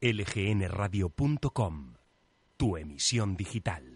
lgnradio.com, tu emisión digital.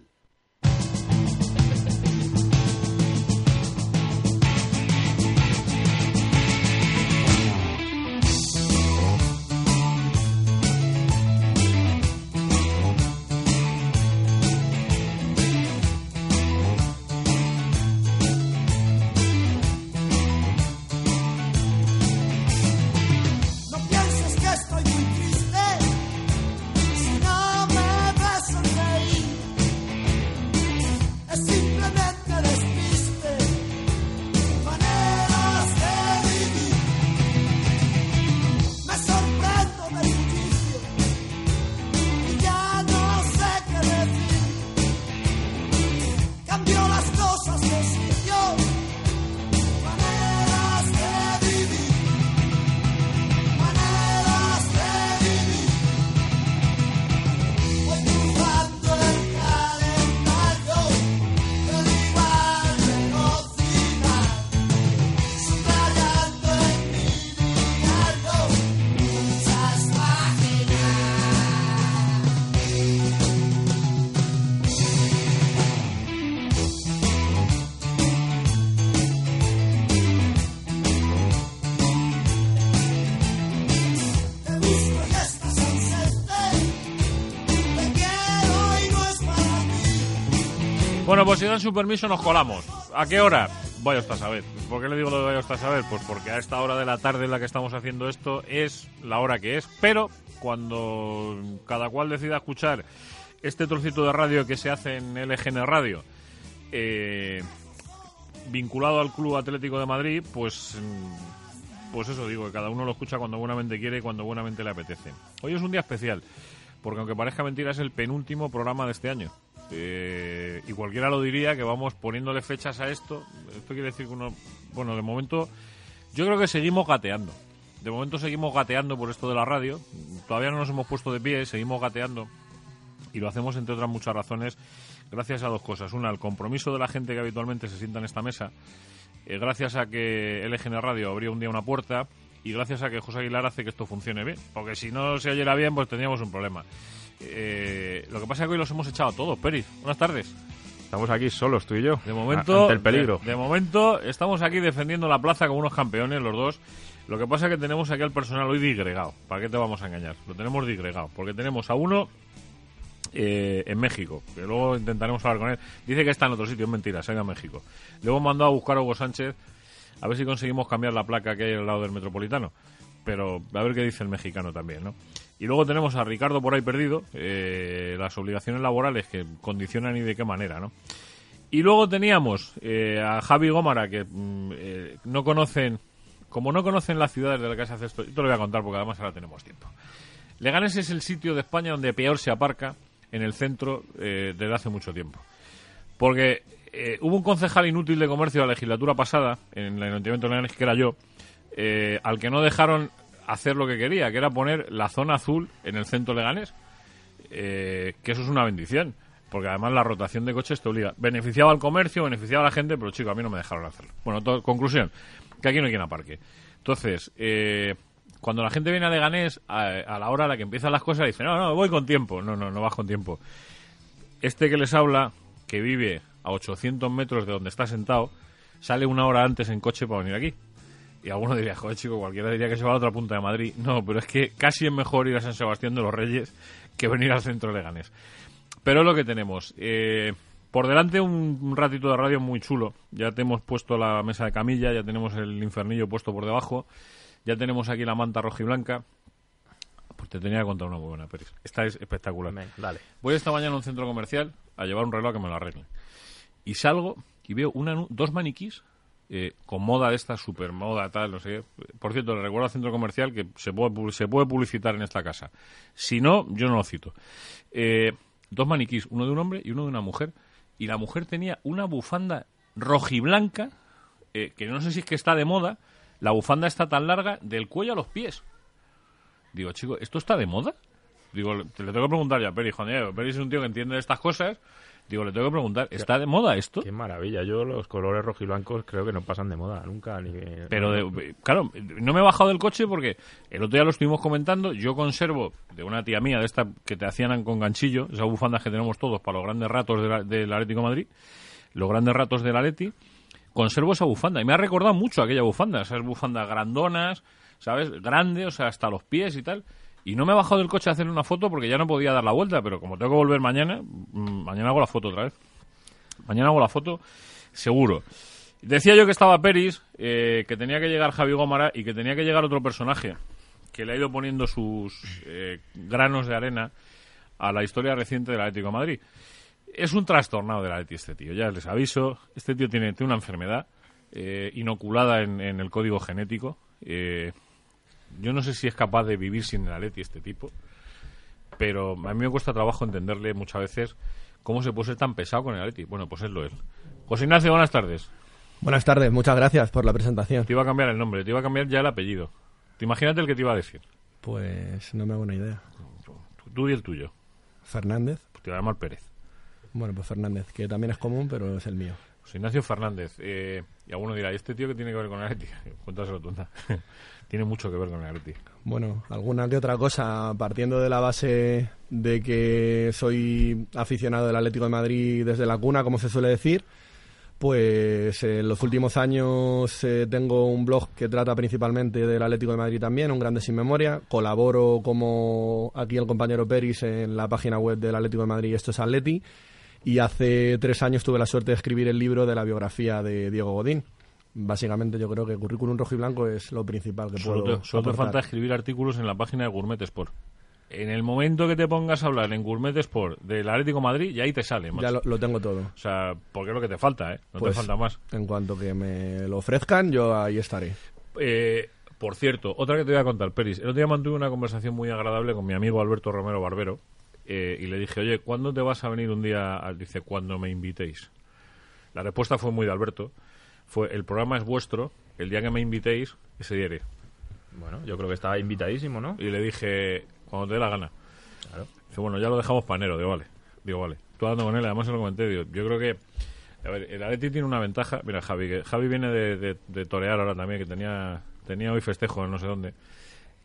Bueno, pues si dan su permiso nos colamos. ¿A qué hora? Vaya usted a saber. ¿Por qué le digo lo de vaya usted a saber? Pues porque a esta hora de la tarde en la que estamos haciendo esto es la hora que es. Pero cuando cada cual decida escuchar este trocito de radio que se hace en LGN Radio, eh, vinculado al Club Atlético de Madrid, pues, pues eso digo, que cada uno lo escucha cuando buenamente quiere y cuando buenamente le apetece. Hoy es un día especial, porque aunque parezca mentira, es el penúltimo programa de este año. Eh, y cualquiera lo diría que vamos poniéndole fechas a esto. Esto quiere decir que uno. Bueno, de momento, yo creo que seguimos gateando. De momento seguimos gateando por esto de la radio. Todavía no nos hemos puesto de pie, seguimos gateando. Y lo hacemos, entre otras muchas razones, gracias a dos cosas. Una, al compromiso de la gente que habitualmente se sienta en esta mesa. eh, gracias a que LGN Radio abrió un día una puerta. Y gracias a que José Aguilar hace que esto funcione bien. Porque si no se oyera bien, pues tendríamos un problema. Eh, lo que pasa es que hoy los hemos echado a todos. Peris, buenas tardes. Estamos aquí solos, tú y yo. De momento, Ante el peligro. De, de momento, estamos aquí defendiendo la plaza como unos campeones, los dos. Lo que pasa es que tenemos aquí al personal hoy digregado. ¿Para qué te vamos a engañar? Lo tenemos digregado. Porque tenemos a uno eh, en México, que luego intentaremos hablar con él. Dice que está en otro sitio, es mentira, se ha ido a México. Le hemos mandado a buscar a Hugo Sánchez a ver si conseguimos cambiar la placa que hay al lado del Metropolitano. Pero a ver qué dice el mexicano también, ¿no? Y luego tenemos a Ricardo por ahí perdido, eh, las obligaciones laborales que condicionan y de qué manera, ¿no? Y luego teníamos eh, a Javi Gómara, que mm, eh, no conocen, como no conocen las ciudades de las que se hace esto, yo te lo voy a contar porque además ahora tenemos tiempo. Leganés es el sitio de España donde peor se aparca en el centro eh, desde hace mucho tiempo. Porque hubo un concejal inútil de comercio de la legislatura pasada, en el Ayuntamiento de Leganés, que era yo, al que no dejaron hacer lo que quería, que era poner la zona azul en el centro leganés. Eh, que eso es una bendición. Porque además la rotación de coches te obliga. Beneficiaba al comercio, beneficiaba a la gente, pero chico, a mí no me dejaron hacerlo. Bueno, conclusión, que aquí no hay quien aparque. Entonces, eh, cuando la gente viene a Leganés, a, a la hora a la que empiezan las cosas, dice, no, no, voy con tiempo. No, no, no vas con tiempo. Este que les habla, que vive a 800 metros de donde está sentado, sale una hora antes en coche para venir aquí. Y alguno diría, joder, chico, cualquiera diría que se va a la otra punta de Madrid. No, pero es que casi es mejor ir a San Sebastián de los Reyes que venir al centro de Leganés. Pero es lo que tenemos. Eh, por delante un, ratito de radio muy chulo. Ya te hemos puesto la mesa de camilla, ya tenemos el infernillo puesto por debajo, ya tenemos aquí la manta roja y blanca. Pues te tenía que contar una muy buena, Pérez. Esta es espectacular. Dale. Voy esta mañana a un centro comercial a llevar un reloj que me lo arregle. Y salgo y veo una, dos maniquís eh, con moda de esta super moda, tal, no sé. Por cierto, le recuerdo al centro comercial que se puede, pu- se puede publicitar en esta casa. Si no, yo no lo cito. Eh, dos maniquís, uno de un hombre y uno de una mujer. Y la mujer tenía una bufanda rojiblanca, eh, que no sé si es que está de moda. La bufanda está tan larga del cuello a los pies. Digo, chico, ¿esto está de moda? Digo, te le tengo que preguntar ya a Peri. Joder, Diego, Peri es un tío que entiende de estas cosas. Digo, le tengo que preguntar, ¿está de moda esto? Qué maravilla. Yo los colores rojiblancos creo que no pasan de moda nunca. Ni... Pero, de- claro, no me he bajado del coche porque el otro día lo estuvimos comentando. Yo conservo de una tía mía, de esta que te hacían con ganchillo, esas bufandas que tenemos todos para los grandes ratos de la- del Atlético de Madrid, los grandes ratos del Atleti. Conservo esa bufanda y me ha recordado mucho aquella bufanda, esas bufandas grandonas, ¿sabes? Grande, o sea, hasta los pies y tal. Y no me he bajado del coche a hacer una foto porque ya no podía dar la vuelta, pero como tengo que volver mañana, mm, mañana hago la foto otra vez. Mañana hago la foto, seguro. Decía yo que estaba Peris, eh, que tenía que llegar Javi Gómara y que tenía que llegar otro personaje que le ha ido poniendo sus eh, granos de arena a la historia reciente del Atlético de Madrid. Es un trastornado del Atleti este tío, ya les aviso. Este tío tiene, tiene una enfermedad eh, inoculada en, en el código genético. Eh, yo no sé si es capaz de vivir sin el Atleti este tipo, pero a mí me cuesta trabajo entenderle muchas veces cómo se puede ser tan pesado con el Atleti. Bueno, pues es lo es. José Ignacio, buenas tardes. Buenas tardes, muchas gracias por la presentación. Te iba a cambiar el nombre, te iba a cambiar ya el apellido. Te imagínate el que te iba a decir. Pues no me hago una idea. Tú y el tuyo. Fernández. Pues te iba a llamar Pérez. Bueno, pues Fernández, que también es común, pero es el mío. José Ignacio Fernández. Eh, y alguno dirá, ¿y este tío qué tiene que ver con el Atleti? Cuéntaselo tú. Tiene mucho que ver con el Atleti. Bueno, alguna que otra cosa, partiendo de la base de que soy aficionado del Atlético de Madrid desde la cuna, como se suele decir, pues en los últimos años eh, tengo un blog que trata principalmente del Atlético de Madrid también, un grande sin memoria. Colaboro como aquí el compañero Peris en la página web del Atlético de Madrid, esto es Atleti. Y hace tres años tuve la suerte de escribir el libro de la biografía de Diego Godín. Básicamente yo creo que currículum rojo y blanco es lo principal que Solo puedo te, solo te falta escribir artículos en la página de Gourmet Sport. En el momento que te pongas a hablar en Gourmet Sport del Atlético de Madrid, ya ahí te sale, macho. Ya lo, lo tengo todo. O sea, porque es lo que te falta, ¿eh? No Pues, te falta más. En cuanto que me lo ofrezcan, yo ahí estaré. Eh, por cierto, otra que te voy a contar, Peris. El otro día mantuve una conversación muy agradable con mi amigo Alberto Romero Barbero eh, y le dije, oye, ¿cuándo te vas a venir un día? al-?" Dice, cuando me invitéis. La respuesta fue muy de Alberto. Fue, el programa es vuestro, el día que me invitéis, ese día iré. Bueno, yo creo que está invitadísimo, ¿no? Y le dije, cuando te dé la gana. Claro. Dice, bueno, ya lo dejamos panero, digo, vale. Digo, vale. Tú hablando con él, además se lo comenté, digo, yo creo que... A ver, el Atleti tiene una ventaja. Mira, Javi, que Javi viene de, de, de torear ahora también, que tenía tenía hoy festejo en no sé dónde.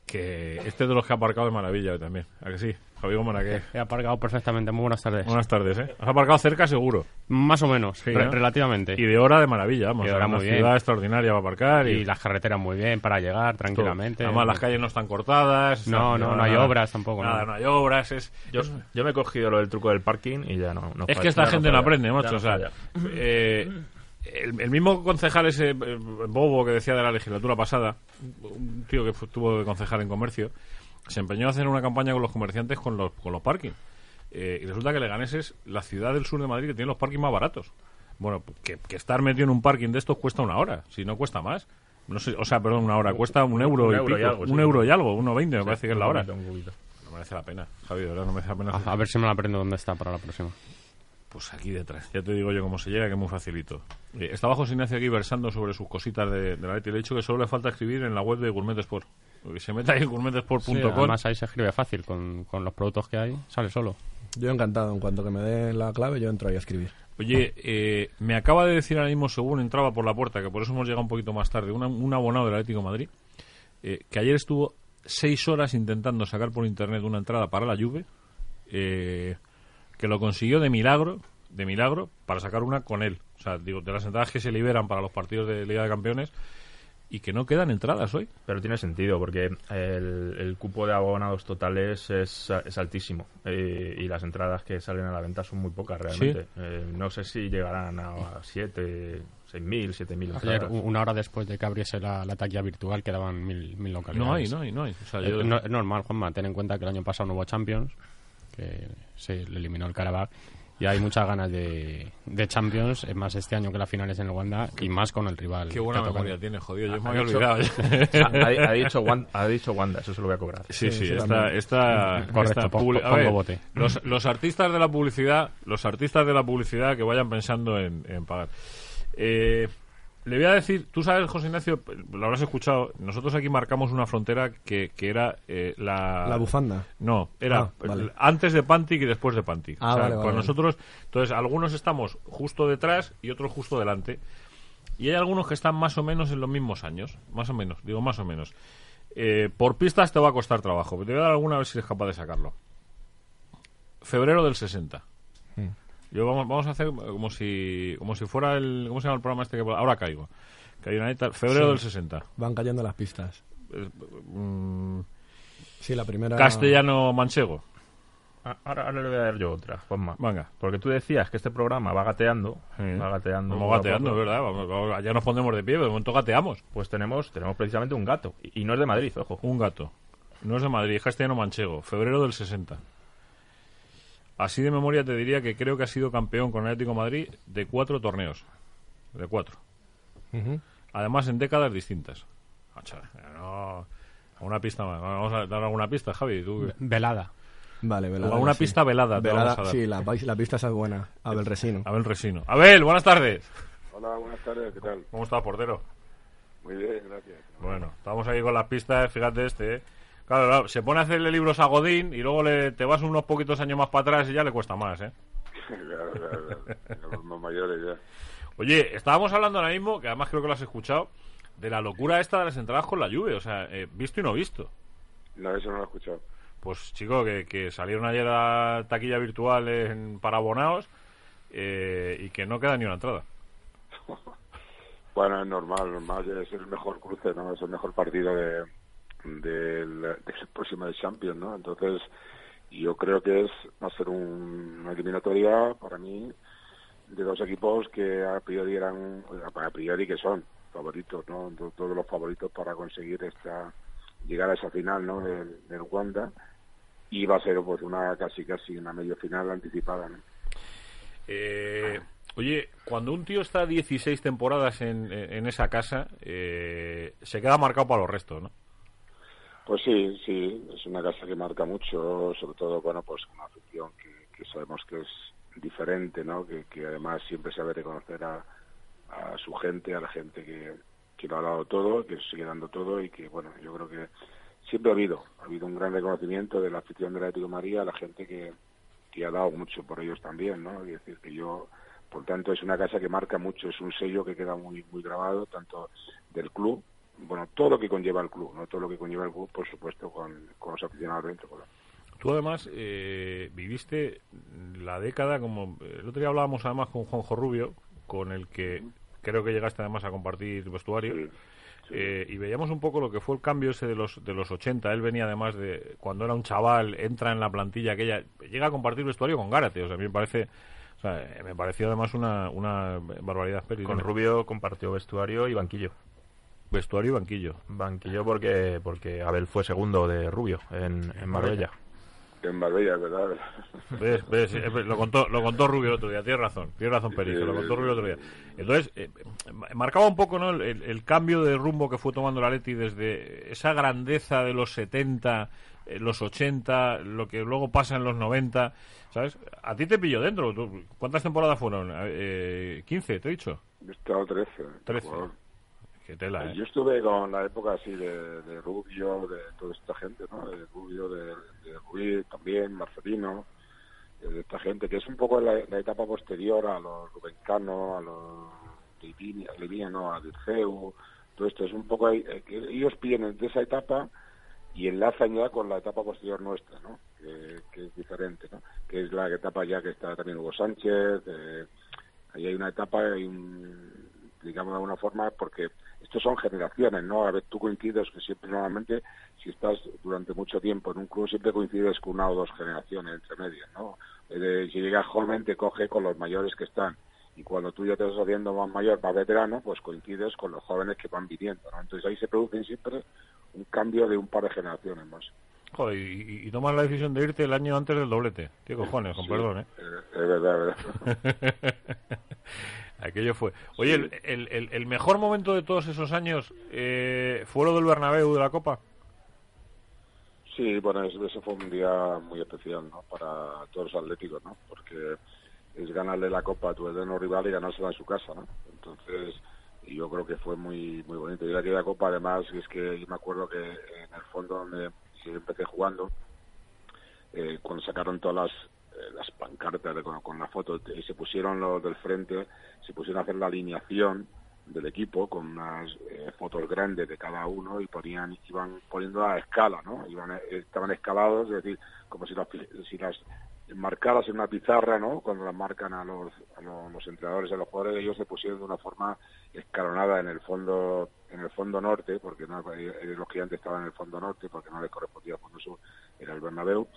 Que este es de los que ha aparcado de maravilla hoy también. ¿A que sí? Javi Gómez, ¿a qué? He aparcado perfectamente. Muy buenas tardes. Buenas tardes, ¿eh? Has aparcado cerca, seguro. Más o menos, Sí, re- ¿no? relativamente. Y de hora de maravilla, vamos. Y de hora una muy bien. ciudad extraordinaria para aparcar. Y, Y las carreteras muy bien para llegar tranquilamente. Además, las calles no están cortadas. No, están- no, no hay nada. obras tampoco, Nada, no. no hay obras. Es, Yo, yo me he cogido lo del truco del parking y ya no. no Es que esta gente no aprende, ya macho. no o sea, eh, el, el mismo concejal ese eh, bobo que decía de la legislatura pasada, un tío que fu- tuvo de concejal en comercio, se empeñó a hacer una campaña con los comerciantes con los, con los parking. Eh, y resulta que Leganés es la ciudad del sur de Madrid que tiene los parking más baratos. Bueno, que, que estar metido en un parking de estos cuesta una hora, si no cuesta más. No sé, o sea, perdón, una hora, cuesta un euro Un y euro pico, y algo, sí. un euro y algo, uno veinte, me parece que es la Un hora. poquito, un poquito. No merece la pena, Javi, de verdad, no merece la pena. A, a ver si me la aprendo dónde está para la próxima. Pues aquí detrás. Ya te digo yo cómo se llega, que es muy facilito. Eh, estaba José Ignacio aquí versando sobre sus cositas de, de la Leti. Le he dicho que solo le falta escribir en la web de Gourmet Sport. Que se meta ahí en Sí, gourmetesport.com. además ahí se escribe fácil, con, con los productos que hay, sale solo. Yo encantado, en cuanto que me den la clave, yo entro ahí a escribir. Oye, eh, me acaba de decir ahora mismo, según entraba por la puerta, que por eso hemos llegado un poquito más tarde, una- un abonado del Atlético de Madrid, eh, que ayer estuvo seis horas intentando sacar por internet una entrada para la Juve, eh, que lo consiguió de milagro, de milagro, para sacar una con él. O sea, digo, de las entradas que se liberan para los partidos de Liga de Campeones, y que no quedan entradas hoy. Pero tiene sentido porque el, el cupo de abonados totales es, es altísimo eh, y las entradas que salen a la venta son muy pocas realmente. Eh, no sé si llegarán a 7, 6.000, 7.000 Ayer, una hora después de que abriese la, la taquilla virtual, quedaban mil, mil localidades. No hay, no hay, no hay. O sea, yo- Eh, no- es normal, Juanma, ten en cuenta que el año pasado no hubo Champions, que se le eliminó el Carabao, Y hay muchas ganas de, de Champions, es más este año que la final es en el Wanda y más con el rival. Qué buena memoria tiene, jodido. Yo me Ha había dicho- olvidado. ha, ha dicho Wanda, ha dicho Wanda, eso se lo voy a cobrar. Sí, sí, sí, esta, esta, Correcto, esta pon- publi- pongo a ver, bote. Los, los artistas de la publicidad, los artistas de la publicidad que vayan pensando en, en pagar. Eh, le voy a decir, tú sabes, José Ignacio, lo habrás escuchado, nosotros aquí marcamos una frontera que, que era eh, la... La bufanda. No, era Ah, vale. antes de Pantic y después de Pantic. Ah, vale, vale, pues nosotros, entonces, algunos estamos justo detrás y otros justo delante. Y hay algunos que están más o menos en los mismos años. Más o menos, digo más o menos. Eh, por pistas te va a costar trabajo. pero Te voy a dar alguna a ver si eres capaz de sacarlo. Febrero del 60. Hmm. Yo vamos, vamos a hacer como si como si fuera el ¿cómo se llama el programa este que ahora caigo? Que hay una neta- febrero Sí. del 60. Van cayendo las pistas. Eh, mm, Sí, la primera. castellano manchego. Ah, Ahora, ahora le voy a dar yo otra, Juanma. Venga. Porque tú decías que este programa va gateando, Sí. va gateando. Vamos gateando, es verdad. Vamos, vamos, ya nos ponemos de pie, de momento gateamos. Pues tenemos, tenemos precisamente un gato. Y, y no es de Madrid, ojo. Un gato. No es de Madrid, es castellano manchego. Febrero del 60. Así de memoria te diría que creo que ha sido campeón con el Atlético de Madrid de cuatro torneos. De cuatro. Además en décadas distintas. No, una pista más. Vamos a dar alguna pista, Javi. Tú, Velada. Vale, velada. Alguna sí. pista velada Velada, vamos a dar. Sí, la, pista esa es buena. Abel Resino. Abel Resino. Abel, buenas tardes. Hola, buenas tardes, ¿qué tal? ¿Cómo está, portero? Muy bien, gracias. Bueno, estamos ahí con las pistas, fíjate este, ¿eh? Claro, claro, se pone a hacerle libros a Godín y luego le, te vas unos poquitos años más para atrás y ya le cuesta más, ¿eh? claro, claro, claro. Los más mayores ya. Oye, estábamos hablando ahora mismo, que además creo que lo has escuchado, de la locura esta de las entradas con la lluvia, o sea, eh, visto y no visto. No, eso no lo he escuchado. Pues chico, que, que salieron ayer a taquilla virtual en, para abonados eh, y que no queda ni una entrada. Bueno, es normal, normal, es el mejor cruce, ¿no? Es el mejor partido de, del, del próximo Champions, ¿no? Entonces, yo creo que es va a ser un- una eliminatoria para mí de dos equipos que a priori eran, a priori que son favoritos, ¿no? To- Todos los favoritos para conseguir esta llegar a esa final, ¿no? Del, del Wanda y va a ser pues una casi casi una medio final anticipada, ¿no? Eh, oye, cuando un tío está 16 temporadas en, en esa casa, eh, se queda marcado para los restos, ¿no? Pues sí, sí, es una casa que marca mucho, sobre todo, bueno, pues una afición que, sabemos que es diferente, ¿no? Que, que además siempre sabe reconocer a, a su gente, a la gente que, que lo ha dado todo, que sigue dando todo y que, bueno, yo creo que siempre ha habido, ha habido un gran reconocimiento de la afición del Atlético de María, a la gente que, que ha dado mucho por ellos también, ¿no? Es decir, que yo, por tanto, es una casa que marca mucho, es un sello que queda muy, muy grabado, tanto del club, bueno, todo lo que conlleva el club, ¿no? Todo lo que conlleva el club, por supuesto, con, con los aficionados dentro. claro. Tú además eh, viviste la década, como el otro día hablábamos además con Juanjo Rubio, con el que creo que llegaste además a compartir vestuario. Sí, sí. Eh, y veíamos un poco lo que fue el cambio ese de los de los 80. Él venía además de cuando era un chaval, entra en la plantilla aquella, llega a compartir vestuario con Gárate. O sea, a mí me parece, o sea, me pareció además una, una barbaridad. Con. Rubio compartió vestuario y banquillo. Vestuario y banquillo. Banquillo porque porque Abel fue segundo de Rubio en, en Marbella. En Marbella, ¿verdad? ¿Ves? ¿Ves? Eh, Lo contó, lo contó Rubio el otro día, tienes razón, tienes razón, Peri, se lo contó Rubio el otro día. Entonces, eh, marcaba un poco ¿no? el, el cambio de rumbo que fue tomando la Leti desde esa grandeza de los 70, eh, los 80, lo que luego pasa en los 90, ¿sabes? A ti te pilló dentro. ¿Tú- ¿Cuántas temporadas fueron? Eh, ¿15, te he dicho? He estado 13. 13. jugador. Qué tela, ¿eh? Yo estuve con la época así de, de Rubio, de toda esta gente, ¿no? De Rubio, de, de Ruiz también, Marcelino, eh, de esta gente, que es un poco la, la etapa posterior a los Rubencano, a los Livini- Livini, no, a Dirceu, todo esto, es un poco, ahí, eh, ellos vienen de esa etapa y enlazan ya con la etapa posterior nuestra, ¿no? Que, que es diferente, ¿no? Que es la etapa ya que está también Hugo Sánchez, eh, ahí hay una etapa, hay un, digamos de alguna forma, porque estos son generaciones, ¿no? A ver, tú coincides que siempre normalmente, si estás durante mucho tiempo en un club, siempre coincides con una o dos generaciones entre medias, ¿no? Eh, si llegas joven, te coge con los mayores que están. Y cuando tú ya te estás haciendo más mayor, más veterano, pues coincides con los jóvenes que van viniendo, ¿no? Entonces ahí se produce siempre un cambio de un par de generaciones más. Joder, y, y tomas la decisión de irte el año antes del doblete. Tío, cojones, con Sí, perdón, eh, Es verdad, es verdad. Aquello fue. Oye, el, el- el- el mejor momento de todos esos años eh, fue lo del Bernabéu de la Copa. Sí, bueno, es- ese fue un día muy especial, ¿no? Para todos los atléticos, ¿no? Porque es ganarle la Copa a tu eterno rival y ganársela en su casa, ¿no? Entonces, y yo creo que fue muy muy bonito. Y aquella Copa, además, es que yo me acuerdo que en el fondo donde yo empecé jugando, eh, cuando sacaron todas las, las pancartas de- con, con la foto y se pusieron los del frente, se pusieron a hacer la alineación del equipo con unas eh, fotos grandes de cada uno y ponían iban poniendo a escala, ¿no? Iban, eh, estaban escalados, es decir, como si las, si las marcadas en una pizarra, ¿no? Cuando las marcan a los, a los, los entrenadores, a los jugadores, ellos se pusieron de una forma escalonada en el fondo en el fondo norte, porque no, eh, los gigantes estaban en el fondo norte, porque no les correspondía el fondo sur, era el Bernabéu,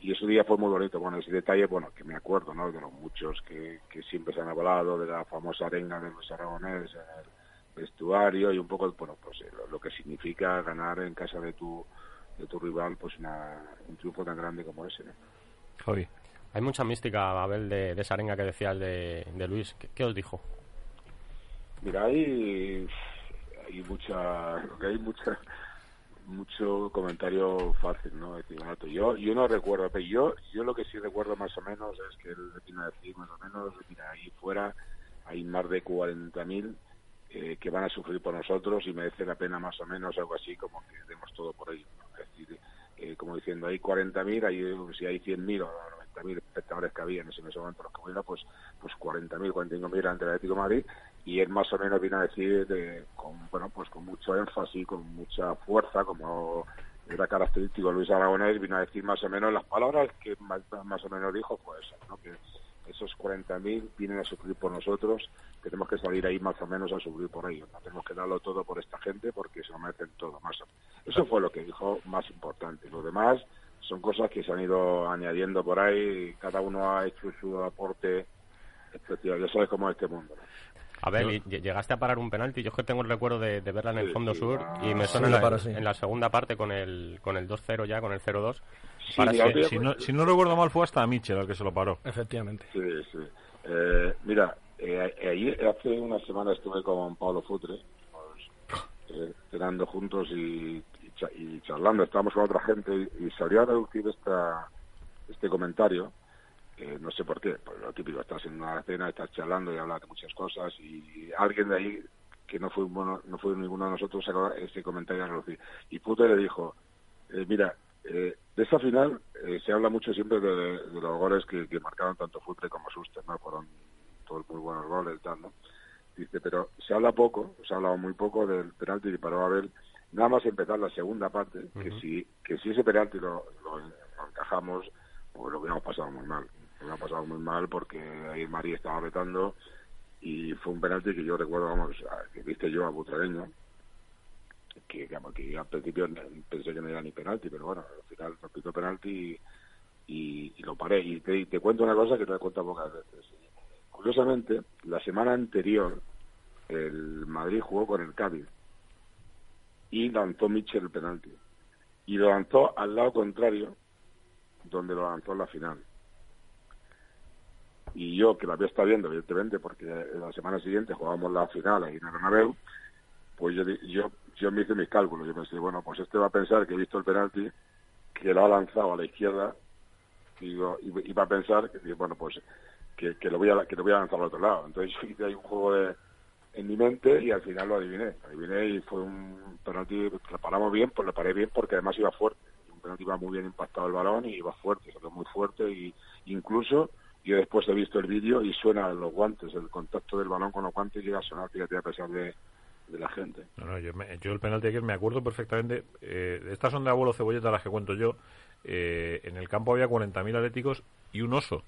y ese día fue muy bonito. Bueno, ese detalle, bueno, que me acuerdo, ¿no? De los muchos que, que siempre se han hablado, de la famosa arenga de los aragoneses en el vestuario y un poco, bueno, pues eh, lo, lo que significa ganar en casa de tu de tu rival, pues una, un triunfo tan grande como ese, ¿no? Javi. Hay mucha mística, Babel, de, de esa arenga que decías de, de Luis. ¿Qué, qué os dijo? Mira, hay, hay mucha, hay mucha, mucho comentario fácil, ¿no? Decir, yo, yo no recuerdo, pero yo, yo lo que sí recuerdo más o menos es que él vino a decir más o menos, mira, ahí fuera hay más de 40.000 eh, que van a sufrir por nosotros y merece la pena más o menos algo así como que demos todo por ellos, ¿no? Es decir, eh, como diciendo, hay 40.000, hay, si hay 100.000 o 90.000 espectadores que había en ese, en ese momento, los que hubiera, pues, pues 40.000, 45.000 ante el Atlético Madrid, y él más o menos vino a decir, de, con, bueno, pues con mucho énfasis, con mucha fuerza, como era característico Luis Aragonés, vino a decir más o menos las palabras que más, más o menos dijo, pues, ¿no? que esos 40.000 vienen a sufrir por nosotros, tenemos que salir ahí más o menos a sufrir por ellos, no tenemos que darlo todo por esta gente porque se lo merecen todo, más o menos. Eso fue lo que dijo más importante. Lo demás son cosas que se han ido añadiendo por ahí, cada uno ha hecho su aporte especial, ya sabes cómo es este mundo. A ver, y llegaste a parar un penalti. Yo es que tengo el recuerdo de, de verla en el fondo sí, sur ah, y me sí, suena en, la, paró, sí. en la segunda parte con el, con el 2-0 ya, con el 0-2. Sí, Si no, si no recuerdo mal, fue hasta Mitchell el que se lo paró. Efectivamente. Sí, sí. Eh, mira, eh, ayer, hace una semana estuve con Pablo Futre, pues, eh, cenando juntos y, y cha- y charlando, estábamos con otra gente y, y se habría reducido esta, este comentario, eh, no sé por qué, pues lo típico, estás en una cena, estás charlando y hablas de muchas cosas y alguien de ahí que no fue bueno, no fue ninguno de nosotros sacó ese comentario a reducir. Y Futre le dijo, eh, mira, eh, de esa final eh, se habla mucho siempre de, de los goles que, que marcaron tanto Futre como Suster, ¿no? Fueron todos muy buenos goles y tal, ¿no? Dice, pero se habla poco, se ha hablado muy poco del penalti que paró Abel, nada más empezar la segunda parte, que si que si ese penalti lo, lo, lo encajamos, pues lo hubiéramos pasado muy mal. Lo hubiéramos pasado muy mal porque ahí María estaba retando y fue un penalti que yo recuerdo, vamos, que viste yo a Butragueño, que, que, al principio pensé que no era ni penalti, pero bueno, al final pitó penalti y, y, lo paré. Y te, y te cuento una cosa que te he contado pocas veces. Curiosamente, la semana anterior, el Madrid jugó con el Cádiz y lanzó Mitchell el penalti. Y lo lanzó al lado contrario, donde lo lanzó en la final. Y yo, que la había estado viendo, evidentemente, porque la semana siguiente jugábamos la final ahí en Bernabéu, pues yo, yo, yo me hice mis cálculos. Yo pensé, bueno, pues este va a pensar que he visto el penalti, que lo ha lanzado a la izquierda, y, y, y va a pensar que, bueno, pues que, que lo voy a, que lo voy a lanzar al otro lado. Entonces yo hice un juego de, en mi mente y al final lo adiviné. Adiviné y fue un penalti, lo paramos bien, pues lo paré bien porque además iba fuerte. Un penalti iba muy bien impactado el balón y iba fuerte, salió muy fuerte y incluso yo después he visto el vídeo y suena los guantes, el contacto del balón con los guantes llega a sonar, fíjate, a pesar de, la gente. No, no, yo, me- yo el penalti ayer me acuerdo perfectamente. eh, estas son de abuelo cebolleta las que cuento yo. eh, en el campo había 40.000 atléticos y un oso.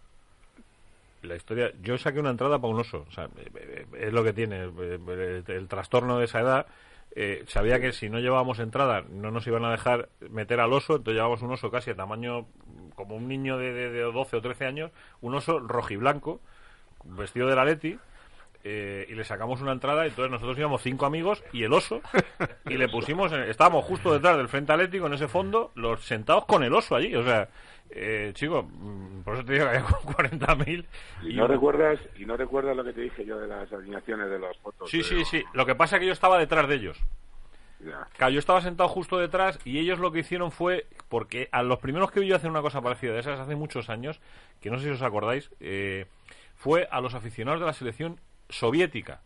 La historia, yo saqué una entrada para un oso. O sea, eh, eh, es lo que tiene eh, el trastorno de esa edad. Eh, sabía que si no llevábamos entrada no nos iban a dejar meter al oso, entonces llevábamos un oso casi a tamaño como un niño de, de, de 12 o 13 años, un oso rojiblanco, vestido de la Leti, eh, y le sacamos una entrada. Y entonces nosotros íbamos cinco amigos y el oso. Y le pusimos. en- estábamos justo detrás del Frente Atlético en ese fondo, los sentados con el oso allí. O sea, eh, chico, mm, por eso te digo que había 40.000. Y no recuerdas y no recuerdas lo que te dije yo de las alineaciones de las fotos. Sí, sí, sí. Lo que pasa es que yo estaba detrás de ellos. Ya. Claro, yo estaba sentado justo detrás y ellos lo que hicieron fue, porque a los primeros que vi yo hacer una cosa parecida de esas hace muchos años, que no sé si os acordáis, eh, fue a los aficionados de la selección soviética,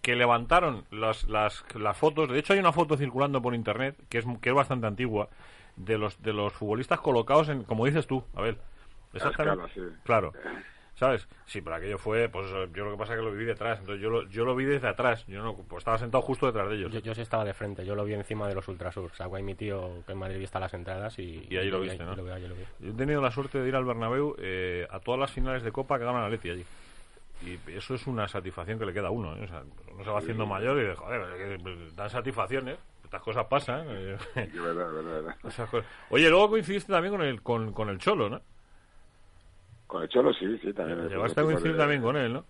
que levantaron las, las, las fotos, de hecho hay una foto circulando por internet, que es, que es bastante antigua, de los, de los futbolistas colocados en, como dices tú, Abel. escala, sí. Claro. ¿Sabes? Sí, pero aquello fue, pues yo lo que pasa es que lo viví detrás, entonces yo lo, yo lo vi desde atrás, yo no, pues estaba sentado justo detrás de ellos. Yo, yo sí estaba de frente, yo lo vi encima de los Ultrasur. Sacó ahí mi tío que en Madrid está las entradas y, Y ahí lo y viste, ¿no? Lo vi, ahí lo vi. Yo he tenido la suerte de ir al Bernabéu eh, a todas las finales de Copa que ganan Atleti allí. Y eso es una satisfacción que le queda a uno. ¿eh? O sea, uno se va haciendo mayor y dice, joder, es que dan satisfacciones. Estas cosas pasan. eh. Sí, verdad, verdad, verdad. Esas cosas. Oye, luego coincidiste también con el, con, con el Cholo, ¿no? Con el Cholo sí, sí, también. Llegaste a coincidir también con él, ¿no?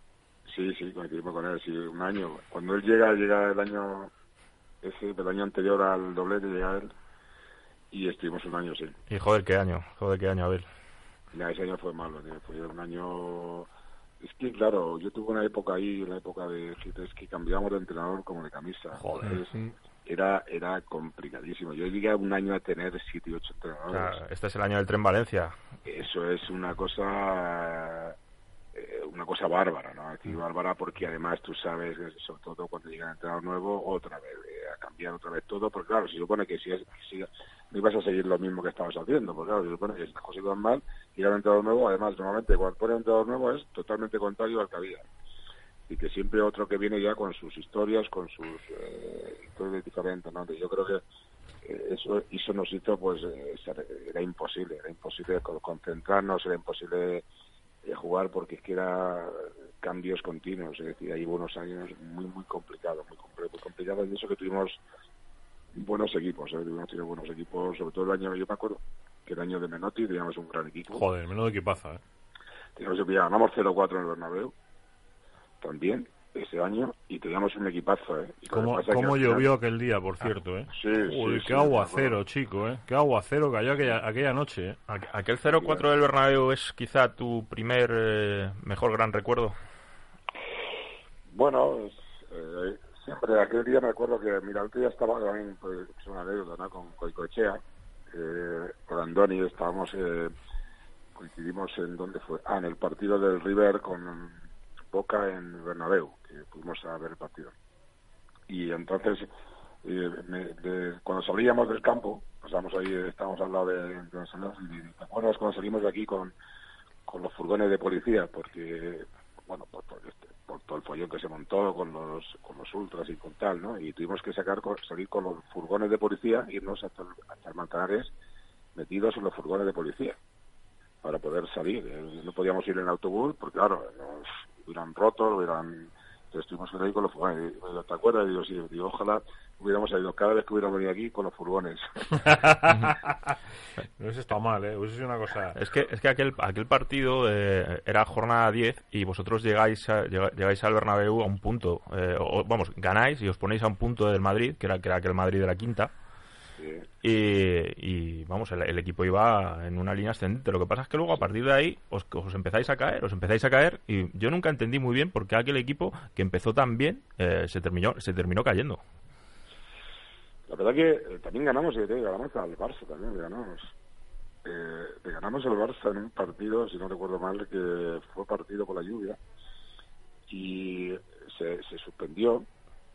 Sí, sí, coincidimos con él, sí, un año. Cuando él llega, llega el año ese, del año anterior al doblete, llega él. Y estuvimos un año, sí. Y joder, qué año, joder, qué año, Abel. Ya, ese año fue malo, tío, fue un año... Es que, claro, yo tuve una época ahí, una época de... Es que cambiamos de entrenador como de camisa. Joder. Entonces, era, era complicadísimo. Yo llegué a un año a tener siete y ocho O entrenadores. sea, este es el año del tren Valencia. Eso es una cosa eh, una cosa bárbara, ¿no? Aquí bárbara porque además tú sabes, sobre todo cuando llega un entrenador nuevo, otra vez, eh, a cambiar otra vez todo, porque claro, se supone que si, es, si no ibas a seguir lo mismo que estabas haciendo, porque claro, se supone que si las cosas iban mal, llega un entrenador nuevo, además normalmente cuando pone un entrenador nuevo es totalmente contrario al que había. Y que siempre otro que viene ya con sus historias, con sus eh, diferentes, ¿no? Yo creo que eh, eso, eso nos hizo, pues, eh, era imposible, era imposible co- concentrarnos, era imposible eh, jugar porque es que era cambios continuos, es decir, ahí hubo unos años muy, muy complicados, muy, muy complicados, y eso que tuvimos buenos equipos, ¿eh? tuvimos buenos equipos, sobre todo el año, yo me acuerdo, que el año de Menotti teníamos un gran equipo, Joder, menudo equipazo, ¿eh? teníamos, ya ganamos 0-4 en el Bernabéu, también, ese año, y teníamos un equipazo, ¿eh? Y que ¿Cómo, que cómo final- llovió aquel día, por cierto, eh? Sí, Uy, sí, qué sí, aguacero, chico, eh. Qué aguacero cayó aquella, aquella noche, eh. Aqu- Aquel 0-4 del Bernabéu es quizá tu primer eh, mejor gran recuerdo. Bueno, es, eh, siempre aquel día me acuerdo que, mira, el día estaba también, pues, es una anécdota, ¿no? Con Coicoechea, eh, con Andoni, estábamos, eh, coincidimos en, ¿dónde fue? Ah, en el partido del River con Boca en Bernabéu, que fuimos a ver el partido. Y entonces, eh, cuando salíamos del campo, pasamos ahí, estábamos al lado de, de los y ¿te acuerdas cuando salimos de aquí con, con los furgones de policía? Porque, bueno, por, por, este- por todo el follón que se montó con los, con los ultras y con tal, ¿no? Y tuvimos que sacar, salir con los furgones de policía, irnos hasta, el- hasta metidos en los furgones de policía para poder salir. Eh, No podíamos ir en autobús porque, claro, nos hubieran roto, hubieran... Entonces tuvimos que ir ahí con los furgones. Digo, ¿Te acuerdas? Y digo, sí, digo, ojalá hubiéramos salido cada vez que hubiéramos venido aquí con los furgones. No hubiese estado mal, eh. Hubiese sido una cosa... Es que, es que aquel, aquel partido eh, era jornada 10 y vosotros llegáis, a- llega- llegáis al Bernabéu a un punto. eh, o, vamos, ganáis y os ponéis a un punto del Madrid, que era, que era aquel Madrid de la quinta. Sí. Y, y, vamos, el, el equipo iba en una línea ascendente. Lo que pasa es que luego a partir de ahí os, os empezáis a caer, os empezáis a caer. Y yo nunca entendí muy bien por qué aquel equipo que empezó tan bien eh, se, terminó, se terminó cayendo. La verdad que eh, también ganamos, eh, ganamos al Barça también, le ganamos. Eh, le ganamos al Barça en un partido, si no recuerdo mal, que fue partido por la lluvia y se, se suspendió.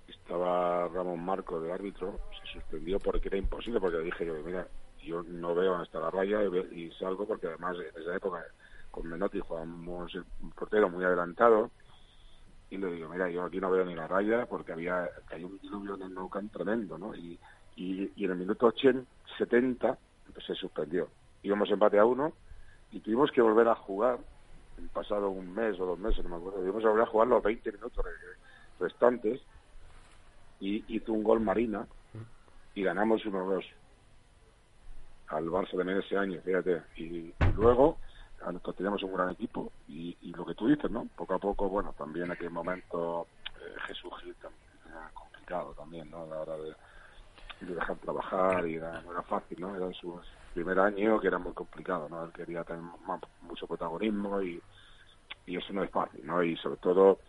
Estaba Ramón Marco de árbitro, se suspendió porque era imposible, porque dije yo, mira, yo no veo está la raya y, salgo porque además en esa época con Menotti jugábamos un portero muy adelantado y le digo, mira, yo aquí no veo ni la raya porque había un diluvio en el tremendo, ¿no? Y, y, en el minuto 80, 70 pues, se suspendió. Íbamos empate a uno y tuvimos que volver a jugar, pasado un mes o dos meses, no me acuerdo, tuvimos que volver a jugar los 20 minutos re- restantes y hizo un gol Marina y ganamos 1-2 al Barça también ese año, fíjate. Y, y luego teníamos un gran equipo y, lo que tú dices, ¿no? Poco a poco, bueno, también en aquel momento eh, Jesús Gil también era complicado también, ¿no? A la hora de, de dejar trabajar y era, no era fácil, ¿no? Era su primer año que era muy complicado, ¿no? Él quería tener mucho protagonismo y, y eso no es fácil, ¿no? Y sobre todo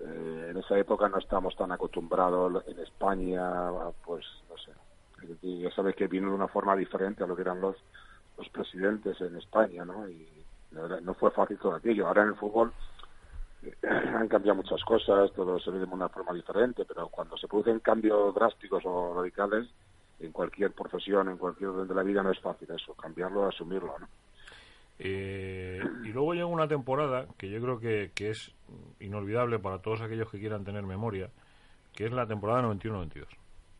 eh, en esa época no estábamos tan acostumbrados en España, pues, no sé, ya sabes que vino de una forma diferente a lo que eran los, los presidentes en España, ¿no? Y no fue fácil todo aquello. Ahora en el fútbol eh, han cambiado muchas cosas, todo se ve de una forma diferente, pero cuando se producen cambios drásticos o radicales, en cualquier profesión, en cualquier orden de la vida, no es fácil eso, cambiarlo, asumirlo, ¿no? Eh, y luego llega una temporada que yo creo que, que es inolvidable para todos aquellos que quieran tener memoria, que es la temporada 91-92.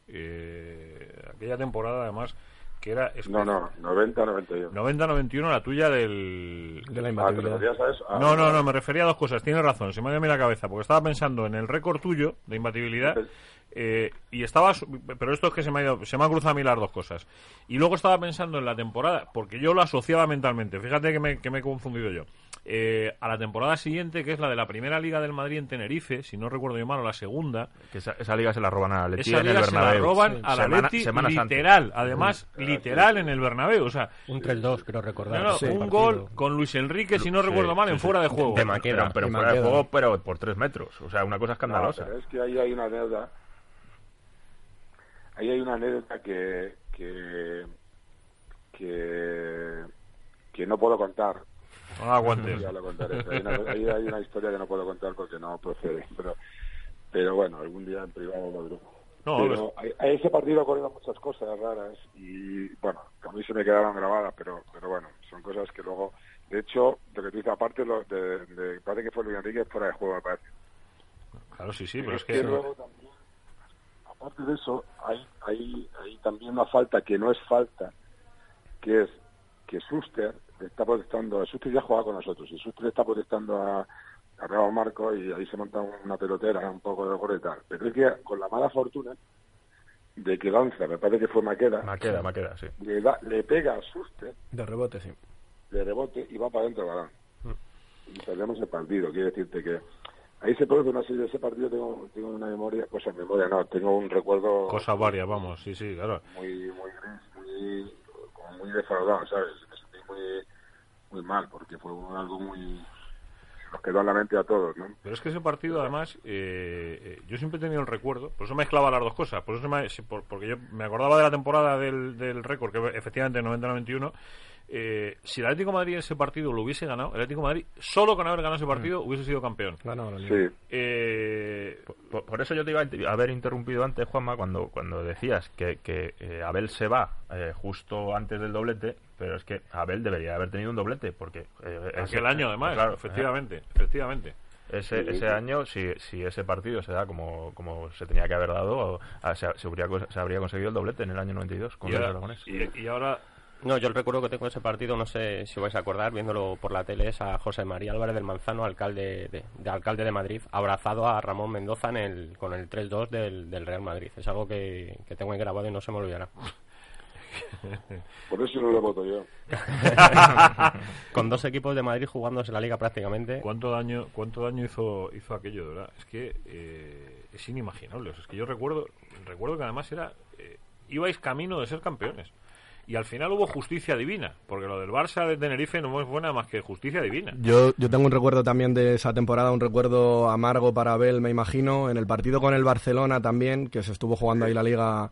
Eh, aquella temporada, además, que era... No, no, 90, 91. 90-91, la tuya del... De la Ah, ¿te imbatibilidad. referías a eso? Ah, No, no, no, me refería a dos cosas. Tienes razón, se me ha ido a mí la cabeza, porque estaba pensando en el récord tuyo de imbatibilidad eh, y estaba... Pero esto es que se me, ha ido, se me han cruzado a mí las dos cosas. Y luego estaba pensando en la temporada, porque yo lo asociaba mentalmente. Fíjate que me, que me he confundido yo. Eh, a la temporada siguiente, que es la de la primera Liga del Madrid en Tenerife, si no recuerdo yo mal, o la segunda, Que esa, esa liga se la roban a Leti esa en el liga se la Bernabéu. roban Sí. a la Semana- Leti semanas antes. literal, además, literal en el Bernabéu. O sea, Un 3-2, creo recordar. no, no, Sí, un partido. gol con Luis Enrique, si no Sí, recuerdo mal, sí, en sí. fuera de juego. De Maqueda. Pero, pero fuera de juego, pero por tres metros. O sea, una cosa No, escandalosa. pero es que ahí hay una anécdota. Ahí hay una anécdota que que que, que no puedo contar. Ya lo contaré. Hay una, hay una historia que no puedo contar porque no procede. Pero, pero bueno, algún día en privado lo diré. No, pero a, a ese partido ocurrieron muchas cosas raras y bueno, a mí se me quedaron grabadas, pero pero bueno, son cosas que luego, de hecho, lo que tú dices, aparte lo de, de parece que fue Luis Enrique fuera de juego, me parece. Claro, sí, sí, pero es que que... luego también, aparte de eso, hay, hay, hay también una falta que no es falta, que es que Suster le está protestando, Suster ya jugaba con nosotros, y Suster le está protestando a, a Raúl Marco y ahí se monta una pelotera, un poco de y tal. Pero es que con la mala fortuna de que Lanza, me parece que fue Maqueda, Maqueda, Maqueda, sí. le, da, le pega a Suster, De rebote, sí. de rebote y va para adentro el balón. Y perdemos el partido. Quiero decirte que ahí se produce una serie de ese partido. Tengo, tengo una memoria, en memoria no, tengo un recuerdo Cosas varias, vamos, sí, sí, claro. muy, muy gris, muy, como muy defraudado, ¿sabes? Me sentí muy, muy mal porque fue algo muy. Nos quedó en la mente a todos, ¿no? Pero es que ese partido, además, eh, eh, yo siempre he tenido el recuerdo, por eso mezclaba las dos cosas, por eso me- porque yo me acordaba de la temporada del, del récord, que efectivamente 90-91. Eh, si el Atlético de Madrid ese partido lo hubiese ganado, el Atlético de Madrid, solo con haber ganado ese partido, hubiese sido campeón. Sí, Eh, Por, por eso yo te iba a haber interrumpido antes, Juanma, cuando, cuando decías que, que eh, Abel se va eh, justo antes del doblete, pero es que Abel debería haber tenido un doblete, porque... eh, aquel año, además, claro, efectivamente, efectivamente. ese, ese año, si, si ese partido se da como, como se tenía que haber dado, ah, se, se habría, se habría conseguido el doblete en el año 92 con Y el ahora, Aragonés. y- y ahora No, yo el recuerdo que tengo de ese partido, no sé si vais a acordar, viéndolo por la tele, es a José María Álvarez del Manzano, alcalde de, de alcalde de Madrid, abrazado a Ramón Mendoza en el, con el 3-2 del, del Real Madrid. Es algo que, que tengo ahí grabado y no se me olvidará. por eso no lo voto yo. Con dos equipos de Madrid jugándose la liga prácticamente. ¿Cuánto daño, cuánto daño hizo, hizo aquello, de verdad? Es que eh, es inimaginable. O sea, es que yo recuerdo, recuerdo que además era, eh, ibais camino de ser campeones. Y al final hubo justicia divina, porque lo del Barça de Tenerife no fue nada más que justicia divina. Yo, yo tengo un recuerdo también de esa temporada, un recuerdo amargo para Abel, me imagino, en el partido con el Barcelona también, que se estuvo jugando ahí la liga,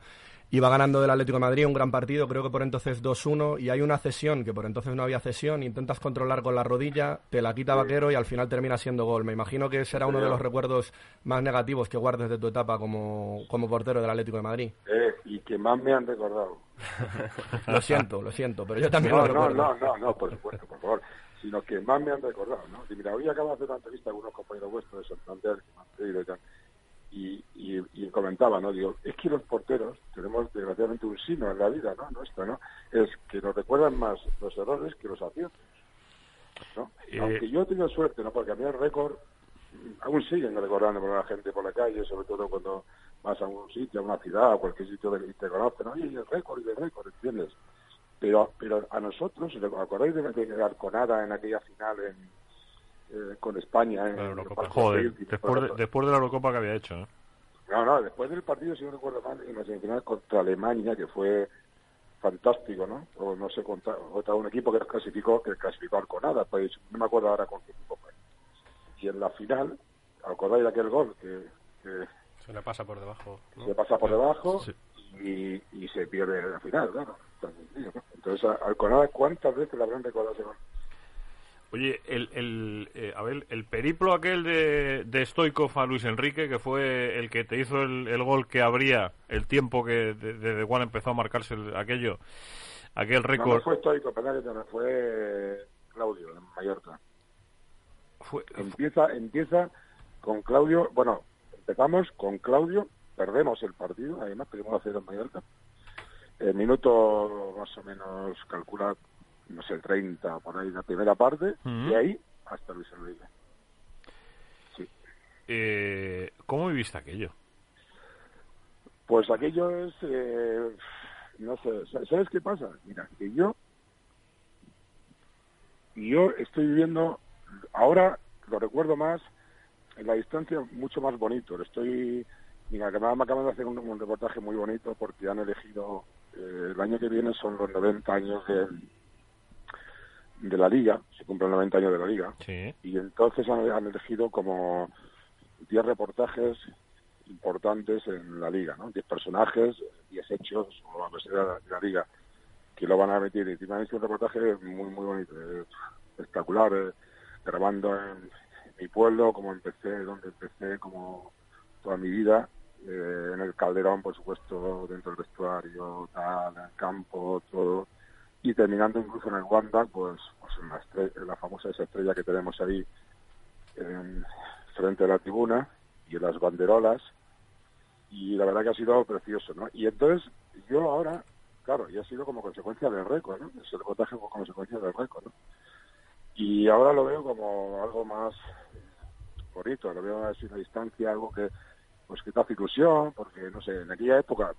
iba ganando del Atlético de Madrid, un gran partido, creo que por entonces 2-1, y hay una cesión, que por entonces no había cesión, intentas controlar con la rodilla, te la quita Vaquero y al final termina siendo gol. Me imagino que será uno de los recuerdos más negativos que guardes de tu etapa como, como portero del Atlético de Madrid. Eh, y que más me han recordado. Lo siento, lo siento, pero yo también No, lo no, recuerdo. no, no, no, por supuesto, por favor. Sino que más me han recordado, ¿no? Y mira, hoy acabo de hacer una entrevista con unos compañeros vuestros de Santander, que me han pedido y tal, y, y, y comentaba, ¿no? Digo, es que los porteros tenemos desgraciadamente un sino en la vida, ¿no? Nuestra, ¿no? Es que nos recuerdan más los errores que los aciertos, ¿no? Eh, Aunque yo he tenido suerte, ¿no? Porque a mí el récord aún siguen recordando por la gente por la calle, sobre todo cuando vas a un sitio, a una ciudad, a cualquier sitio de- y te conocen, oye, el récord y el récord, ¿entiendes? Pero, pero a nosotros, ¿os acordáis de, de Arconada en aquella final en, eh, con España? En, La Eurocopa. Joder, después de, después la Eurocopa que había hecho, ¿eh? No, no, después del partido, si no recuerdo mal, en la semifinal contra Alemania, que fue fantástico, ¿no? O no sé, contra, contra un equipo que clasificó, que clasificó Arconada, pues no me acuerdo ahora con qué equipo fue. Y en la final, ¿acordáis de aquel gol que, que Se le pasa por debajo. ¿no? se pasa por debajo Sí. y, y se pierde la final, claro. Entonces, Alconada, ¿cuántas veces le habrán recordado ese gol? Oye, el, el, eh, a ver, el periplo aquel de, de Stoikov a Luis Enrique, que fue el que te hizo el, el gol que abría el tiempo que de- desde cual empezó a marcarse el- aquello, aquel récord. no fue que no, fue Claudio, en Mallorca. fue- Empieza, empieza con Claudio, bueno, empezamos con Claudio, perdemos el partido, además perdimos a cero en Mallorca. El minuto más o menos calcula, no sé, 30 por ahí la primera parte, Ujú. y ahí hasta Luis Enrique. Sí. eh, ¿Cómo viviste aquello? Pues aquello es, eh, no sé, sa- ¿sabes qué pasa? Mira, que yo, yo estoy viviendo, ahora lo recuerdo más, en la distancia mucho más bonito. Estoy, mira, que me acaban de hacer un, un reportaje muy bonito porque han elegido, eh, el año que viene son los 90 años de, de la liga, se cumplen 90 años de la liga, Sí. y entonces han, han elegido como 10 reportajes importantes en la liga, ¿no? 10 personajes, 10 hechos o la de la, de la liga que lo van a emitir. Y me han hecho un reportaje muy, muy bonito, eh, espectacular, eh, grabando en mi pueblo, como empecé, donde empecé, como toda mi vida, eh, en el Calderón, por supuesto, dentro del vestuario, tal, en el campo, todo, y terminando incluso en el Wanda, pues, pues en, la, estre- en la famosa esa estrella que tenemos ahí en, frente a la tribuna y en las banderolas, y la verdad que ha sido precioso, ¿no? Y entonces yo ahora, claro, y ha sido como consecuencia del récord, ¿no? Ese reportaje como consecuencia del récord, ¿no? Y ahora lo veo como algo más bonito, lo veo así a la distancia, algo que pues que te hace ilusión, porque no sé, en aquella época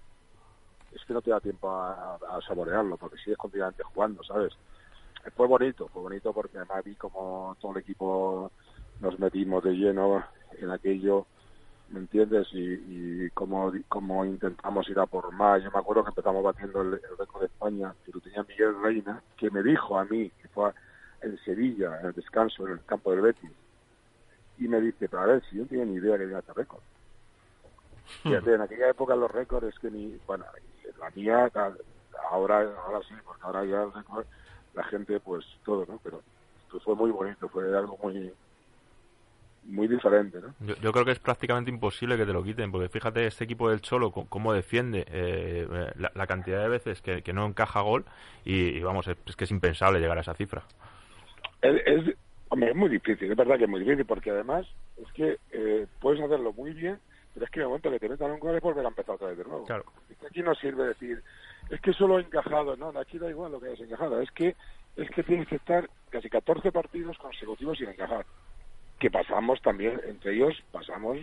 es que no te da tiempo a, a saborearlo, porque sigues continuamente jugando, ¿sabes? Fue bonito, fue bonito porque además vi como todo el equipo nos metimos de lleno en aquello, ¿me entiendes? Y, y como, como intentamos ir a por más. Yo me acuerdo que empezamos batiendo el, el récord de España, que lo tenía Miguel Reina, que me dijo a mí, que fue en Sevilla, en el descanso, en el campo del Betis, y me dice, pero a ver, si yo no tenía ni idea que tenía este récord. Fíjate, en aquella época los récords es que ni, bueno, la mía, ahora, ahora sí, porque ahora ya la gente, pues todo, ¿no? Pero fue muy bonito, fue algo muy, muy diferente, ¿no? Yo, yo creo que es prácticamente imposible que te lo quiten, porque fíjate este equipo del Cholo, cómo defiende, eh, eh, la, la cantidad de veces que, que no encaja gol, y, y vamos, es, es que es impensable llegar a esa cifra. Es, es- hombre, es muy difícil, es verdad que es muy difícil, porque además es que eh, puedes hacerlo muy bien, pero es que en el momento que te metan un gol es volver a empezar otra vez de nuevo. Claro. Es que aquí no sirve decir, es que solo he encajado, no, aquí da igual lo que hayas encajado, es que es que tienes que estar casi 14 partidos consecutivos sin encajar. Que pasamos también, entre ellos pasamos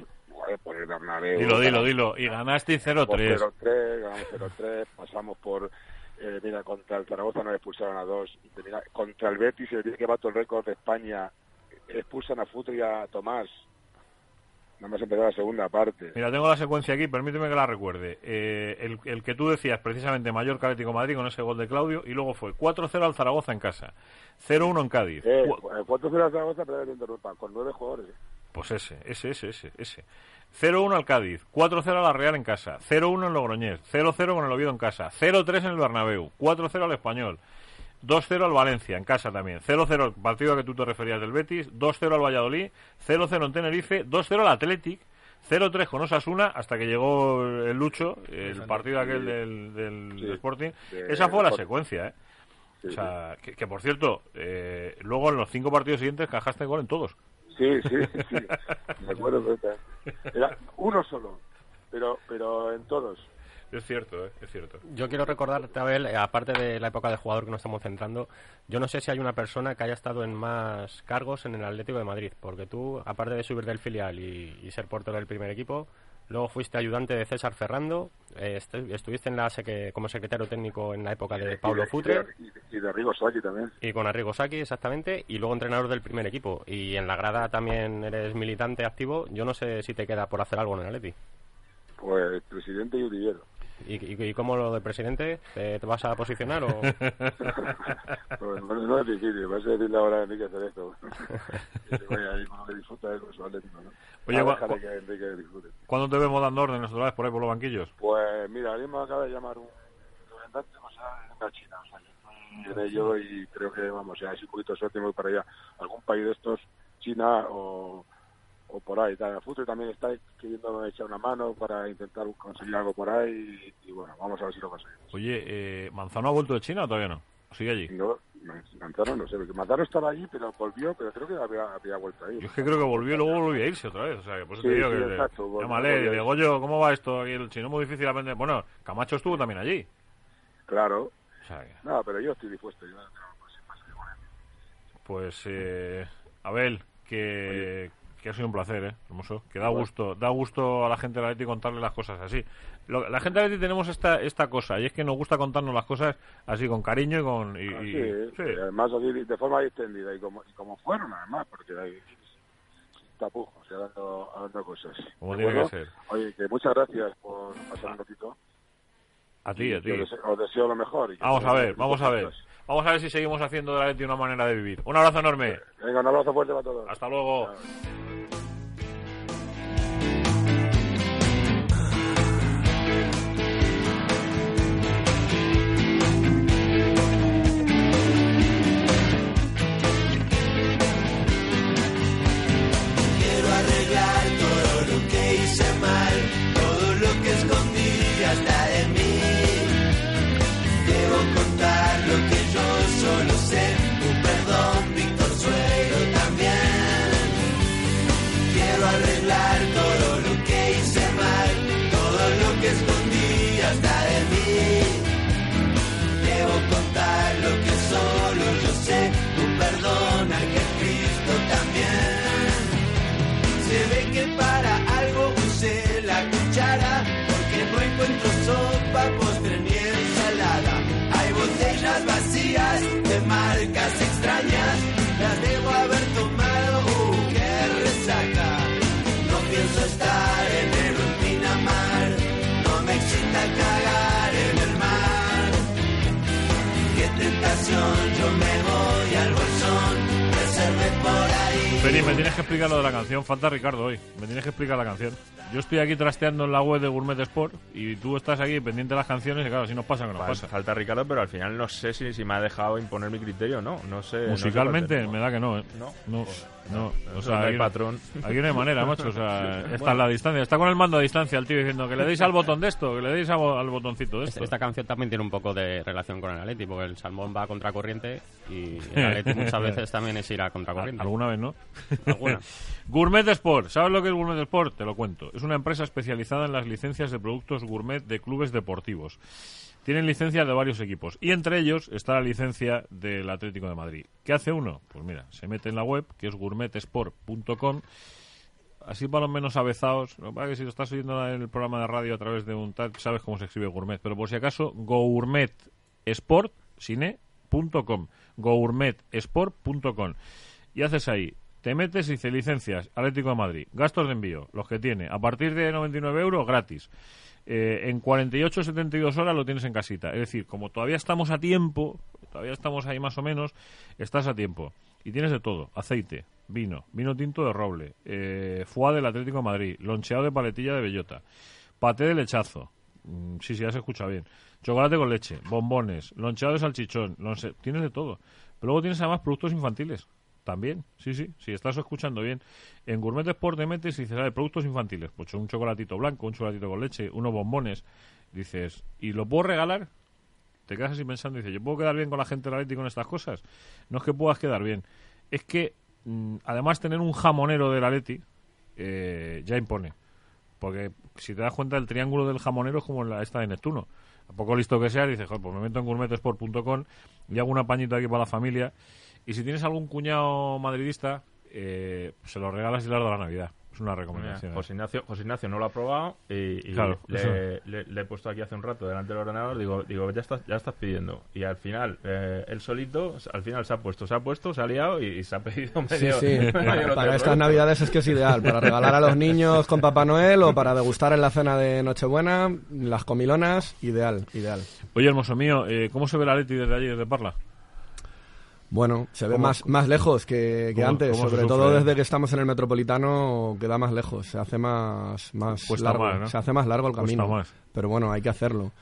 por el Bernabéu. Dilo, dilo, dilo. Y ganaste por 0-3. 0-3, ganamos 0-3, pasamos por, eh, mira, contra el Zaragoza nos expulsaron a dos, y mira, contra el Betis, el día que bato el récord de España, expulsan a Futre y a Tomás. Nada más empezar la segunda parte. Mira, tengo la secuencia aquí, permíteme que la recuerde. Eh, el, el que tú decías, precisamente, Mallorca Atlético Madrid con ese gol de Claudio, y luego fue 4-0 al Zaragoza en casa, 0-1 en Cádiz. Eh, Cu- eh, ¿Cuántos era Zaragoza? Interrumpa, con nueve jugadores. eh. Pues ese, ese, ese, ese, ese. 0-1 al Cádiz, 4-0 a la Real en casa, 0-1 en Logroñés, 0-0 con el Oviedo en casa, 0-3 en el Bernabéu, 4-0 al Español, 2-0 al Valencia en casa también, 0-0 el partido a que tú te referías del Betis, 2-0 al Valladolid, 0-0 en Tenerife, 2-0 al Athletic, 0-3 con Osasuna hasta que llegó el Lucho, el partido aquel del, del Sí. Sporting. De- Esa fue la secuencia, ¿eh? Sí, O sea, que, que, por cierto, eh, luego en los cinco partidos siguientes cajaste gol en todos. Sí, sí, sí. Me acuerdo. Era uno solo, pero, pero en todos. Es cierto, ¿eh? es cierto. Yo quiero recordarte, Abel, eh, aparte de la época de jugador que nos estamos centrando, yo no sé si hay una persona que haya estado en más cargos en el Atlético de Madrid, porque tú, aparte de subir del filial y, y ser portero del primer equipo, Luego fuiste ayudante de César Ferrando, eh, estu- estuviste en la seque- como secretario técnico en la época de Pablo Y Futre Y, de- y de Rigo Saki también. y con Arrigo Saki, exactamente, y luego entrenador del primer equipo. Y en la grada también eres militante activo. Yo no sé si te queda por hacer algo en el Atleti. Pues presidente y udillero. ¿Y, y, y cómo lo de presidente? ¿Te, te vas a posicionar o...? Pues, bueno, no es difícil, vas a decirle ahora a Enrique hacer esto. que se vaya ahí con lo que disfruta él con su atlético, ¿no? Oye, Ah, que Enrique disfrute. ¿Cuándo te vemos dando órdenes otra vez por ahí por los banquillos? Pues mira, alguien me acaba de llamar un representante o sea, en la China, o sea, yo estoy en ello y creo que, vamos, ya es un poquito de suerte voy para allá. Algún país de estos, China o, o por ahí. Tal. El fútbol también está queriendo echar una mano para intentar conseguir algo por ahí y, y bueno, vamos a ver si lo conseguimos. Oye, eh, ¿Manzano ha vuelto de China o todavía no? ¿O ¿Sigue allí? No, Manzano no sé, porque Manzano estaba allí, pero volvió, pero creo que había, había vuelto ahí. Yo es que creo que volvió y luego volvió a irse otra vez. O sea, que por eso Sí, te digo sí, que... exacto, Llámale, volvió. digo yo, ¿cómo va esto aquí el chino? Muy difícil aprender. Bueno, Camacho estuvo también allí. Claro. O sea, que- No, pero yo estoy dispuesto. Yo, no, pues, pues, eh, Abel, que, que ha sido un placer, ¿eh? Hermoso. Que da gusto, da gusto a la gente de la Leti contarle las cosas así. Lo- la gente de la Leti tenemos esta, esta cosa, y es que nos gusta contarnos las cosas así, con cariño y con... y- Así y- es, sí. y además así de forma distendida y como, y como fueron además, porque hay tapujos, o sea, dando, dando cosas. Como ¿De tiene que ser. Oye, que muchas gracias por pasar un ratito. A ti, a Os ti. deseo, os deseo lo mejor. y Vamos a ver, vamos a ver. Vamos a ver si seguimos haciendo de la Leti una manera de vivir. Un abrazo enorme. Venga, un abrazo fuerte para todos. Hasta luego. Chao. Yo me voy al bolsón de serme por ahí me tienes que explicar lo de la canción. Falta Ricardo hoy. Me tienes que explicar la canción. Yo estoy aquí trasteando en la web de Gourmet Sport y tú estás aquí pendiente de las canciones y claro, si nos pasa, que nos Fal- pasa. Falta Ricardo, pero al final no sé si, si me ha dejado imponer mi criterio o no. No sé. no sé Musicalmente me da que no, ¿eh? No. No, no. No O sea, aquí, patrón. aquí no hay manera, macho. O sea, Sí, está bueno. en la distancia. Está con el mando a distancia el tío diciendo que le deis al botón de esto, que le deis al, botoncito de esto. Esta canción también tiene un poco de relación con el Atleti, porque el salmón va a contracorriente y el Atleti muchas veces también es ir a contracorriente. Alguna vez, ¿no? Gourmet Sport. ¿Sabes lo que es Gourmet Sport? Te lo cuento. Es una empresa especializada en las licencias de productos gourmet de clubes deportivos. Tienen licencia de varios equipos y entre ellos está la licencia del Atlético de Madrid. ¿Qué hace uno? Pues mira, se mete en la web, que es gourmetsport.com. Así para los menos avezados, lo que si lo estás oyendo en el programa de radio a través de un tal, sabes cómo se escribe gourmet, pero por si acaso, gourmetsport.com gourmetsport.com y haces ahí, te metes y dice licencias, Atlético de Madrid, gastos de envío, los que tiene, a partir de 99 euros gratis. Eh, en 48 o 72 horas lo tienes en casita. Es decir, como todavía estamos a tiempo, todavía estamos ahí más o menos, estás a tiempo. Y tienes de todo, aceite, vino, vino tinto de roble, eh, del Atlético de Madrid, loncheado de paletilla de bellota, paté de lechazo, mm, sí, sí, ya se escucha bien, chocolate con leche, bombones, loncheado de salchichón, lonche- tienes de todo. Pero luego tienes además productos infantiles. También, sí, sí, si estás escuchando bien. En Gourmet Sport te metes y dices, a ver, productos infantiles. Pues un chocolatito blanco, un chocolatito con leche, unos bombones. Dices, ¿y lo puedo regalar? Te quedas así pensando dices, ¿yo puedo quedar bien con la gente de la Leti con estas cosas? No es que puedas quedar bien. Es que, mm, además, tener un jamonero de la Leti eh, ya impone. Porque si te das cuenta, el triángulo del jamonero es como la esta de Neptuno. A poco listo que sea, dices, joder, pues me meto en gourmetesport.com y hago un apañito aquí para la familia. Y si tienes algún cuñado madridista, eh, se lo regalas y le das de la Navidad. Es una recomendación. José Ignacio, José Ignacio no lo ha probado y, y Claro, le, eso. le- le he puesto aquí hace un rato delante del ordenador, digo, digo ya estás, ya estás pidiendo. Y al final, eh, él solito, al final se ha puesto, se ha puesto, se ha liado y, y se ha pedido Sí, medio. sí. medio Para, estas navidades es que es ideal. Para regalar a los niños con Papá Noel o para degustar en la cena de Nochebuena, las comilonas, ideal, ideal. Oye, hermoso mío, eh, ¿cómo se ve la Leti desde allí, desde Parla? Bueno, se ve ¿Cómo- más, más lejos que, que cómo- antes, cómo sobre todo desde que estamos en el metropolitano queda más lejos, se hace más, más Cuesta largo, más, ¿no? se hace más largo el Cuesta camino, más. pero bueno, hay que hacerlo.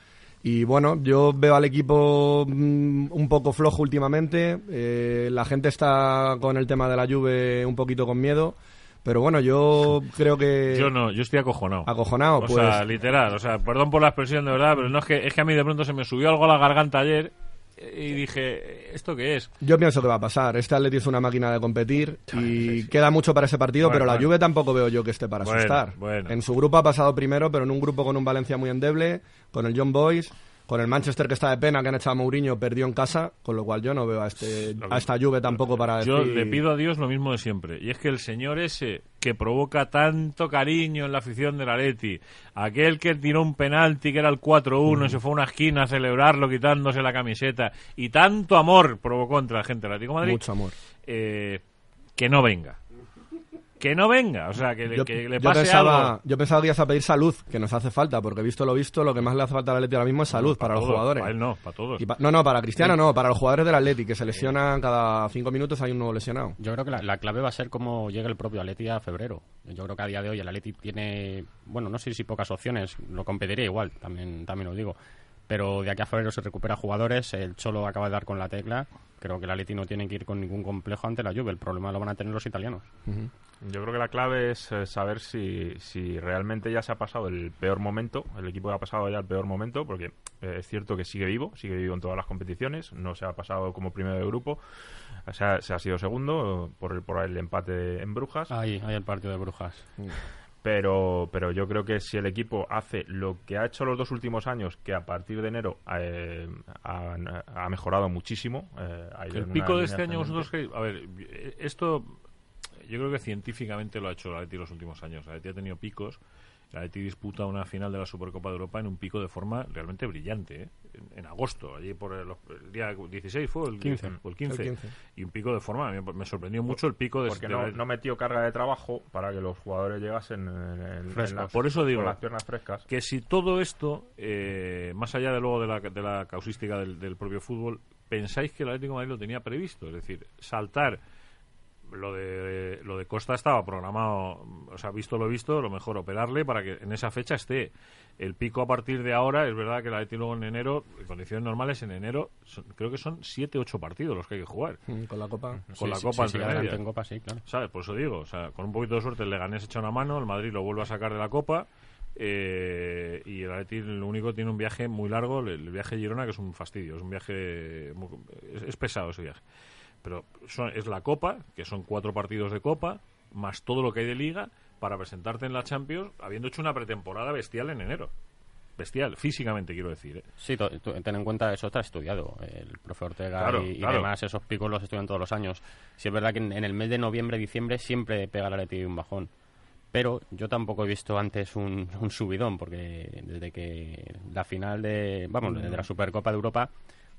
Y bueno, yo veo al equipo mm, un poco flojo últimamente, eh, la gente está con el tema de la lluvia un poquito con miedo, pero bueno, yo creo que... Yo no, yo estoy acojonado. Acojonado, o pues... sea, literal, o sea, perdón por la expresión de verdad, pero no es que es que a mí de pronto se me subió algo a la garganta ayer y dije, ¿esto qué es? Yo pienso que va a pasar. Este Atleti es una máquina de competir y queda mucho para ese partido, Bueno, pero la bueno. Juve tampoco veo yo que esté para Bueno, asustar. En su grupo ha pasado primero, pero en un grupo con un Valencia muy endeble, con el John Boys, con el Manchester que está de pena, que han echado a Mourinho, perdió en casa, con lo cual yo no veo a, este, a esta Juve tampoco para Yo le pido a Dios lo mismo de siempre. Y es que el señor ese que provoca tanto cariño en la afición del Atleti, aquel que tiró un penalti que era el 4-1 y se fue a una esquina a celebrarlo quitándose la camiseta, y tanto amor provocó entre la gente del Atlético de Madrid, Mucho amor. eh, que no venga. Que no venga, o sea, que, le- Yo, que le yo pase pensaba, algo. yo pensaba que ibas a pedir salud, que nos hace falta, porque visto lo visto, lo que más le hace falta al Atleti ahora mismo es salud para, los todos, jugadores. Para él no, para todos. Y pa- no, no, para Cristiano no, para los jugadores del Atleti, que se lesionan cada cinco minutos hay un nuevo lesionado. Yo creo que la, la clave va a ser cómo llega el propio Atleti a febrero. Yo creo que a día de hoy el Atleti tiene, bueno, no sé si pocas opciones, lo competiría igual, también, también lo digo. Pero de aquí a febrero se recupera jugadores, el Cholo acaba de dar con la tecla. Creo que el Atleti no tiene que ir con ningún complejo ante la Juve, el problema lo van a tener los italianos. Yo creo que la clave es eh, saber si, si realmente ya se ha pasado el peor momento, el equipo ha pasado ya el peor momento, porque eh, es cierto que sigue vivo, sigue vivo en todas las competiciones, no se ha pasado como primero de grupo, o sea, se ha sido segundo por el, por el empate en Brujas, Ahí, ahí el partido de Brujas. pero, pero yo creo que si el equipo hace lo que ha hecho los dos últimos años, que a partir de enero eh, ha, ha mejorado muchísimo. eh, El pico de este año vosotros que... A ver, esto yo creo que científicamente lo ha hecho el Atleti los últimos años. El Atleti ha tenido picos. El Atleti disputa una final de la Supercopa de Europa en un pico de forma realmente brillante. ¿eh? En, en agosto, allí por el, el día 16 fue el 15. o el 15. El 15. Y un pico de forma, a mí me sorprendió mucho el pico de Porque de no, la- no metió carga de trabajo para que los jugadores llegasen en, en- las- Por eso digo, con las piernas frescas. que si todo esto, eh, más allá de luego de la, de la causística del, del propio fútbol, pensáis que el Atlético de Madrid lo tenía previsto, es decir, saltar lo de lo de Costa estaba programado, o sea, visto lo visto, lo mejor operarle para que en esa fecha esté. El pico a partir de ahora, es verdad que el Atlético luego en enero, en condiciones normales en enero, son- creo que son 7 8 partidos los que hay que jugar. Mm, Con la copa. Con la Sí, Copa sí, entre en Copa, sí, claro. ¿Sabes? Por eso digo, o sea, con un poquito de suerte el Leganés echa una mano, el Madrid lo vuelve a sacar de la Copa eh, y el Atleti lo único tiene un viaje muy largo, el, el viaje a Girona que es un fastidio, es un viaje muy- es, es pesado ese viaje. Pero son- es la Copa, que son cuatro partidos de Copa, más todo lo que hay de Liga para presentarte en la Champions, habiendo hecho una pretemporada bestial en enero. Bestial, físicamente quiero decir. ¿eh? Sí, ten en cuenta, eso está estudiado. El profe Ortega Claro, y, y claro. demás, esos picos los estudian todos los años. Sí es verdad que en, en el mes de noviembre, diciembre, siempre pega el Atleti un bajón. Pero yo tampoco he visto antes un, un subidón, porque desde que la final de, vamos, de la Supercopa de Europa,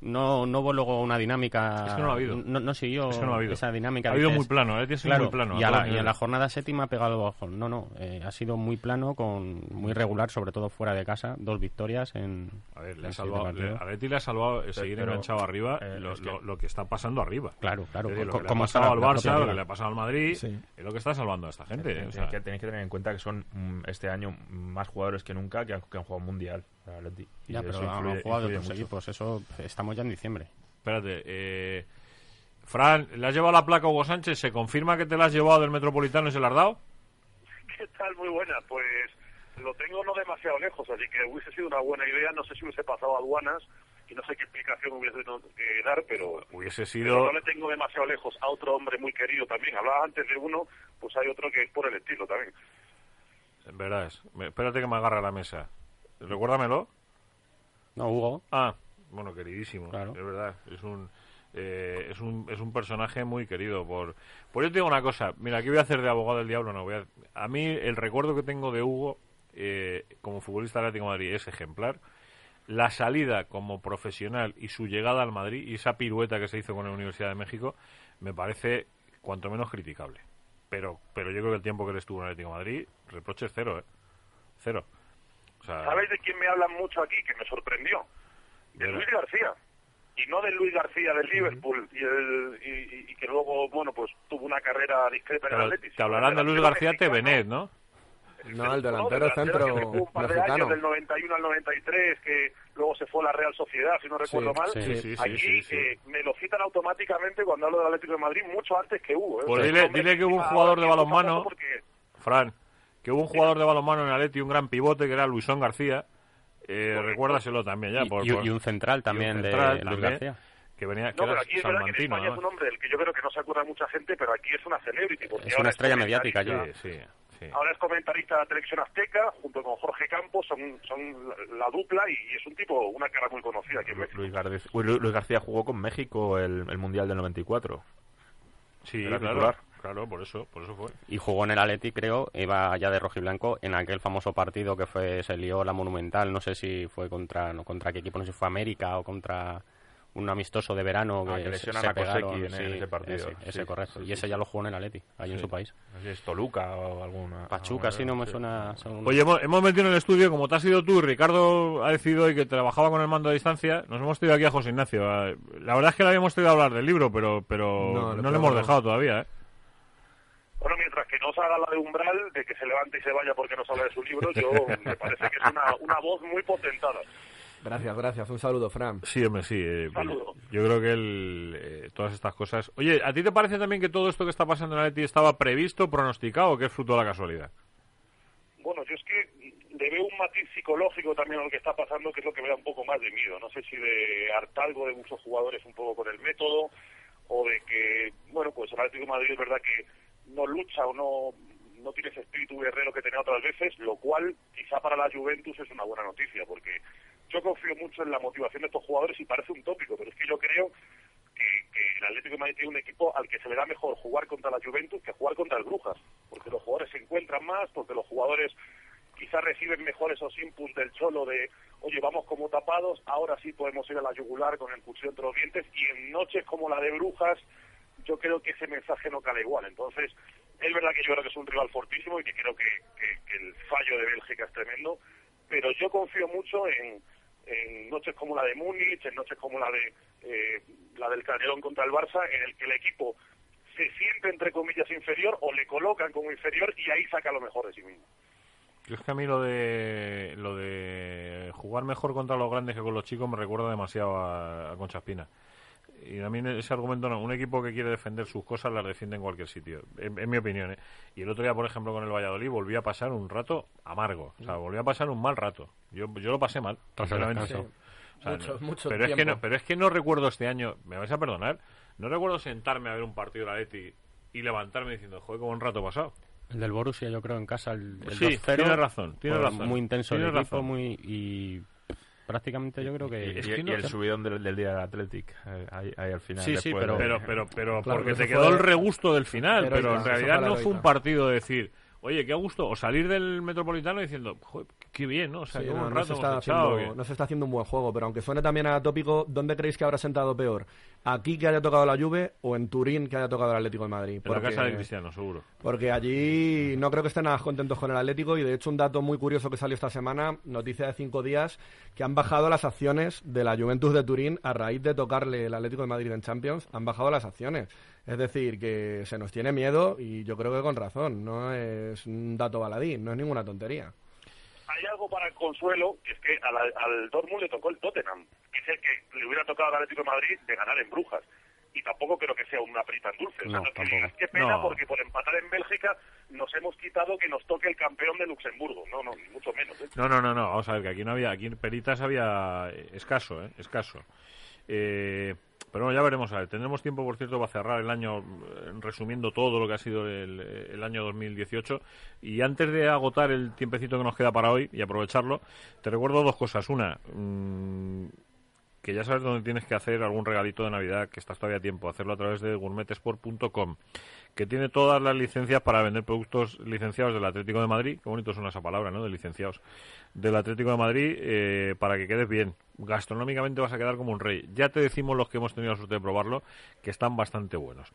no, no hubo luego una dinámica... Es que no lo ha habido. No, no siguió Es que no ha habido. esa dinámica. Ha habido dices, muy plano, ha sido Claro, muy plano. y, a a la, y en niveles. la jornada séptima ha pegado bajón. No, no, eh, ha sido muy plano, con muy regular, sobre todo fuera de casa. Dos victorias en. A ver, le ha salvado, le, a Atleti le ha salvado eh, seguir pero, enganchado arriba eh, lo, es que- lo- lo que está pasando arriba. Claro, claro. Es decir, lo que le ha como está pasado al Barça, lo que le ha pasado al Madrid, Sí. es lo que está salvando a esta gente. ¿eh? O Tenéis sea, que, tenéis que tener en cuenta que son mm, este año más jugadores que nunca que han, que han jugado mundial. Para el Atleti. Y Ya, pero han jugado otros mucho. equipos. Eso estamos ya en diciembre. espérate. Eh, Fran, ¿le has llevado la placa a Hugo Sánchez? ¿Se confirma que te la has llevado del Metropolitano y se la has dado? ¿Qué tal? Muy buena. Pues lo tengo no demasiado lejos, así que hubiese sido una buena idea. No sé si hubiese pasado aduanas y no sé qué explicación hubiese tenido que dar, pero, Hubiese pero sido... no le tengo demasiado lejos a otro hombre muy querido también. Hablaba antes de uno, pues hay otro que es por el estilo también. En verdad es. Espérate que me agarra la mesa. Recuérdamelo. No, Hugo. Ah, bueno, queridísimo. Claro. Es verdad. Es un... Eh, es, un, es un personaje muy querido. Por, por yo te digo una cosa, mira, aquí voy a hacer de abogado del diablo. No voy a, a mí el recuerdo que tengo de Hugo eh, como futbolista del Atlético de Madrid es ejemplar. La salida como profesional y su llegada al Madrid y esa pirueta que se hizo con la Universidad de México me parece cuanto menos criticable. Pero, pero yo creo que el tiempo que él estuvo en el Atlético de Madrid, reproche cero, ¿eh? Cero. ¿Sabéis de quién me hablan mucho aquí? Que me sorprendió. De Luis García. Y no de Luis García del Liverpool. y, el- y- y que luego, bueno, pues tuvo una carrera discreta en el Atleti. te hablarán de Luis García. Tevenet, ¿no? No, el No, delantero del centro que jugó un par de mexicano. años, del 91 al 93, que luego se fue a la Real Sociedad, si no recuerdo Sí, mal. sí, sí, sí, Aquí sí, sí. eh, me lo citan automáticamente cuando hablo del Atlético de Madrid, mucho antes que Hugo. ¿eh? Pues O sea, dile- dile que hubo un jugador de balonmano- Fran, que hubo un jugador de balonmano en Atleti, un gran pivote, que era Luisón García. Eh, recuérdaselo también ya. Y, por- y- por- y un central también central de Luis también, García. que venía que No, pero aquí es verdad que en salmantino, España es un hombre del que yo creo que no se acuerda mucha gente, pero aquí es una celebrity. porque Es una estrella mediática Sí, sí, sí. Ahora es comentarista de la televisión azteca, junto con Jorge Campos, son, son la, la dupla y es un tipo, una cara muy conocida aquí en México. Luis, García, Luis jugó con México el, el Mundial del 94. Sí, Era claro, titular. Claro, por eso, por eso fue. Y jugó en el Atleti, creo, iba ya de rojiblanco en aquel famoso partido que fue se lió la Monumental, no sé si fue contra no contra qué equipo, no sé si fue América o contra un amistoso de verano Ah, que, que se- lesionan se a pegaron, en- en sí, ese partido. Ese, ese Sí, correcto. sí, y ese sí. ya lo jugó en el Atleti, ahí en su país. No sé si es Toluca o alguna. Pachuca, alguna- sí, no me suena. según- Oye, hemos, hemos metido en el estudio, como te has ido tú, y Ricardo ha decidido hoy que trabajaba con el mando a distancia, nos hemos traído aquí a José Ignacio. Eh, La verdad es que le habíamos traído a hablar del libro, pero, pero No, no, le hemos dejado todavía, ¿eh? Bueno, mientras que no se haga la de umbral, de que se levante y se vaya porque no habla de su libro, yo me parece que es una, una voz muy potentada. Gracias, gracias. Un saludo, Fran. Sí, hombre, sí. eh, Saludo. yo creo que el, eh, todas estas cosas... Oye, ¿a ti te parece también que todo esto que está pasando en Atleti estaba previsto, pronosticado o que es fruto de la casualidad? Bueno, yo es que le veo un matiz psicológico también a lo que está pasando, que es lo que me da un poco más de miedo. No sé si de hartazgo de muchos jugadores un poco con el método, o de que, bueno, pues el Atlético de Madrid es verdad que no lucha o no, no tiene ese espíritu guerrero que tenía otras veces, lo cual quizá para la Juventus es una buena noticia, porque yo confío mucho en la motivación de estos jugadores y parece un tópico, pero es que yo creo que, que el Atlético de Madrid tiene un equipo al que se le da mejor jugar contra la Juventus que jugar contra el Brujas, porque los jugadores se encuentran más, porque los jugadores quizás reciben mejor esos inputs del cholo de, oye, vamos como tapados, ahora sí podemos ir a la yugular con el cuchillo entre los dientes, y en noches como la de Brujas, yo creo que ese mensaje no cala igual. Entonces, es verdad que yo creo que es un rival fortísimo y que creo que, el fallo de Bélgica es tremendo, pero yo confío mucho en, en noches como la de Múnich, en noches como la de eh, la del Calderón contra el Barça, en el que el equipo se siente entre comillas inferior o le colocan como inferior y ahí saca lo mejor de sí mismo. Yo es que a mí lo de lo de jugar mejor contra los grandes que con los chicos me recuerda demasiado a, a Concha Espina. Y a mí ese argumento no. Un equipo que quiere defender sus cosas las defiende en cualquier sitio, en, en mi opinión. ¿eh? Y el otro día, por ejemplo, con el Valladolid volví a pasar un rato amargo. O sea, volví a pasar un mal rato. Yo, yo lo pasé mal. Tras el sinceramente. O sea, Mucho- no- mucho pero es que no pero es que no recuerdo este año me vais a perdonar no recuerdo sentarme a ver un partido de la Leti y levantarme diciendo joder qué buen rato pasado El del Borussia, yo creo, en casa, el, el Sí, 2-0. tienes razón, tienes fue razón. Muy intenso el equipo, razón. muy... Y prácticamente yo creo que... Y, Es y- que y no- el subidón del, del día del Athletic, eh, ahí, ahí al final. Sí, sí, pero- de- pero pero pero Claro, porque te fue- quedó el regusto del final pero en realidad no fue un partido de decir oye qué gusto o salir del metropolitano diciendo joder qué bien no o sea Sí, no, se está echado, haciendo, que- no se está haciendo un buen juego, pero aunque suene también atópico, ¿dónde creéis que habrá sentado peor? ¿Aquí que haya tocado la Juve o en Turín que haya tocado el Atlético de Madrid? en la casa de Cristiano seguro Porque allí no creo que estén nada contentos con el Atlético y de hecho un dato muy curioso que salió esta semana, noticia de cinco días, que han bajado las acciones de la Juventus de Turín a raíz de tocarle el Atlético de Madrid en Champions, han bajado las acciones. Es decir, que se nos tiene miedo y yo creo que con razón, no es un dato baladí, no es ninguna tontería. Hay algo para el consuelo, que es que a la- al Dortmund le tocó el Tottenham, que es el que le hubiera tocado al Atlético de Madrid de ganar en Brujas. Y tampoco creo que sea una prita en dulce. O sea, No, no es que qué pena, No. porque por empatar en Bélgica nos hemos quitado que nos toque el campeón de Luxemburgo. No, no, ni mucho menos. ¿eh? no no no no vamos a ver que aquí no había aquí en Peritas había eh, escaso eh escaso Eh, pero bueno, ya veremos. A ver tendremos tiempo por cierto para cerrar el año eh, resumiendo todo lo que ha sido el, el año 2018 y antes de agotar el tiempecito que nos queda para hoy y aprovecharlo te recuerdo dos cosas. Una mm, que ya sabes dónde tienes que hacer algún regalito de Navidad, que estás todavía a tiempo, hacerlo a través de gourmetesport.com, que tiene todas las licencias para vender productos licenciados del Atlético de Madrid, qué bonito suena esa palabra, ¿no?, de licenciados, del Atlético de Madrid, eh, para que quedes bien. Gastronómicamente vas a quedar como un rey. Ya te decimos los que hemos tenido la suerte de probarlo, que están bastante buenos.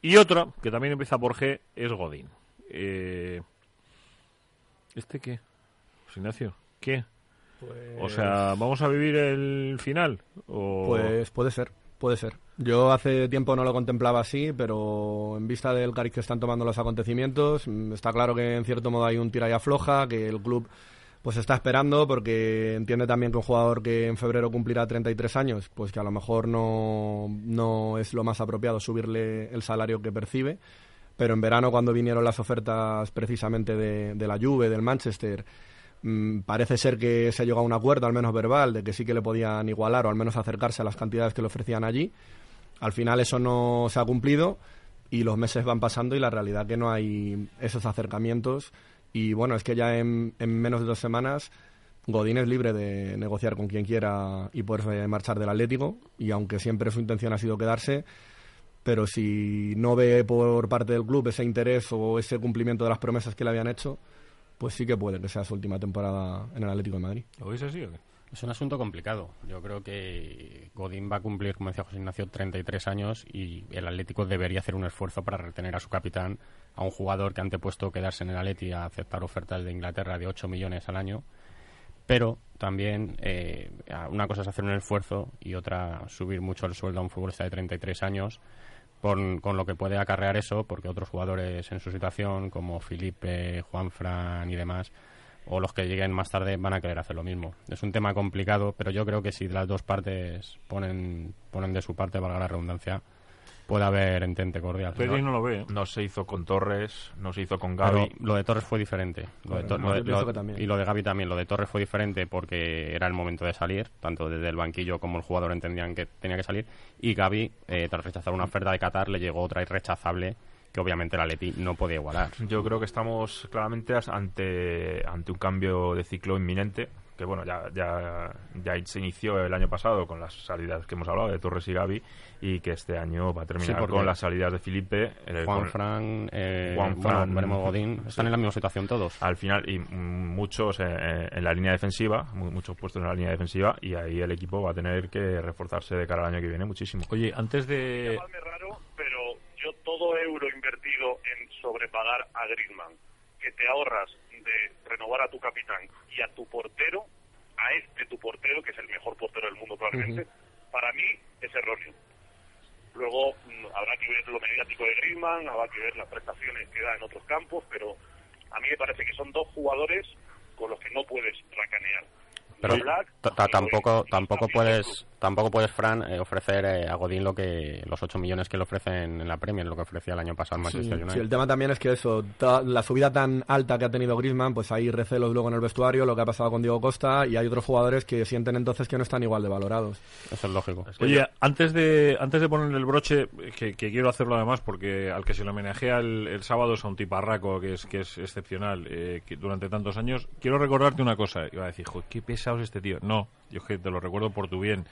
Y otra, que también empieza por G, es Godín. Eh, ¿Este qué? Ignacio, ¿qué? O sea, ¿vamos a vivir el final? O... Pues puede ser, puede ser. Yo hace tiempo no lo contemplaba así, pero en vista del cariz que están tomando los acontecimientos, mm, está claro que en cierto modo hay un tira y afloja, que el club pues está esperando porque entiende también que un jugador que en febrero cumplirá 33 años, pues que a lo mejor no, no es lo más apropiado subirle el salario que percibe. Pero en verano, cuando vinieron las ofertas precisamente de, de la Juve, del Manchester, parece ser que se ha llegado a un acuerdo, al menos verbal, de que sí que le podían igualar o al menos acercarse a las cantidades que le ofrecían allí. Al final eso no se ha cumplido y los meses van pasando y la realidad que no hay esos acercamientos. Y bueno, es que ya en, menos de dos semanas Godín es libre de negociar con quien quiera y poder marchar del Atlético. Y aunque siempre su intención ha sido quedarse, pero si no ve por parte del club ese interés o ese cumplimiento de las promesas que le habían hecho, pues sí que puede que sea su última temporada en el Atlético de Madrid. ¿Lo veis así o qué? Es un asunto complicado. Yo creo que Godín va a cumplir, como decía José Ignacio, 33 años y el Atlético debería hacer un esfuerzo para retener a su capitán, a un jugador que ha antepuesto quedarse en el Atleti a aceptar ofertas de Inglaterra de 8 millones al año. Pero también eh, una cosa es hacer un esfuerzo y otra subir mucho el sueldo a un futbolista de 33 años con, lo que puede acarrear eso, porque otros jugadores en su situación, como Felipe, Juanfran y demás, o los que lleguen más tarde van a querer hacer lo mismo. Es un tema complicado, pero yo creo que si las dos partes ponen, ponen de su parte, valga la redundancia, puede haber entente cordial. Pero no, no lo ve. ¿eh? No se hizo con Torres, no se hizo con Gaby. lo de Torres fue diferente. Lo de y lo de Gaby también. Lo de Torres fue diferente porque era el momento de salir, tanto desde el banquillo como el jugador entendían que tenía que salir. Y Gaby, eh, tras rechazar una oferta de Qatar, le llegó otra irrechazable que obviamente la Leti no podía igualar. Yo creo que estamos claramente ante, ante un cambio de ciclo inminente que bueno, ya, ya, ya se inició el año pasado con las salidas que hemos hablado de Torres y Gaby y que este año va a terminar con las salidas de Felipe, eh, Juan Fran, eh, Juan Fran, Godín, están en la misma situación todos. Al final, y muchos eh, en la línea defensiva, muchos puestos en la línea defensiva, y ahí el equipo va a tener que reforzarse de cara al año que viene muchísimo. Oye, antes de... raro, pero yo todo euro invertido en sobrepagar a Griezmann, que te ahorras de renovar a tu capitán y a tu portero, a este tu portero, que es el mejor portero del mundo probablemente, para mí es erróneo. Luego mm, habrá que ver lo mediático de Griezmann, habrá que ver las prestaciones que da en otros campos, pero a mí me parece que son dos jugadores con los que no puedes racanear. Pero tampoco tampoco puedes tampoco puedes Fran eh, ofrecer eh, a Godín lo que los 8 millones que le ofrecen en la Premier, lo que ofrecía el año pasado el Manchester United. Sí, el tema también es que eso, la subida tan alta que ha tenido Griezmann, pues hay recelos luego en el vestuario, lo que ha pasado con Diego Costa y hay otros jugadores que sienten entonces que no están igual de valorados. Eso es lógico. Oye, antes de antes de ponerle el broche, que, quiero hacerlo además porque al que se le homenajea el, sábado es a un tiparraco que es que es excepcional eh, que durante tantos años, quiero recordarte una cosa, iba a decir, joder, qué pesados este tío. No, yo que te lo recuerdo por tu bien.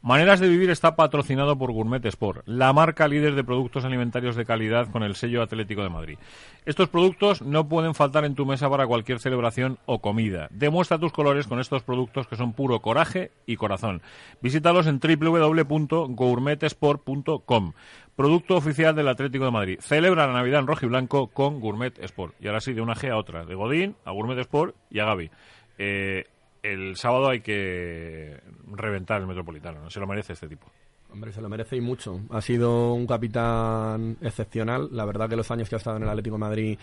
Maneras de Vivir está patrocinado por Gourmet Sport, la marca líder de productos alimentarios de calidad con el sello Atlético de Madrid. Estos productos no pueden faltar en tu mesa para cualquier celebración o comida. Demuestra tus colores con estos productos que son puro coraje y corazón. Visítalos en www.gourmetesport.com. Producto oficial del Atlético de Madrid. Celebra la Navidad en rojo y blanco con Gourmet Sport. Y ahora sí, de una G a otra. De Godín a Gourmet Sport y a Gaby. Eh, el sábado hay que reventar el Metropolitano, ¿no? Se lo merece este tipo. Hombre, se lo merece y mucho. Ha sido un capitán excepcional. La verdad que los años que ha estado en el Atlético Madrid,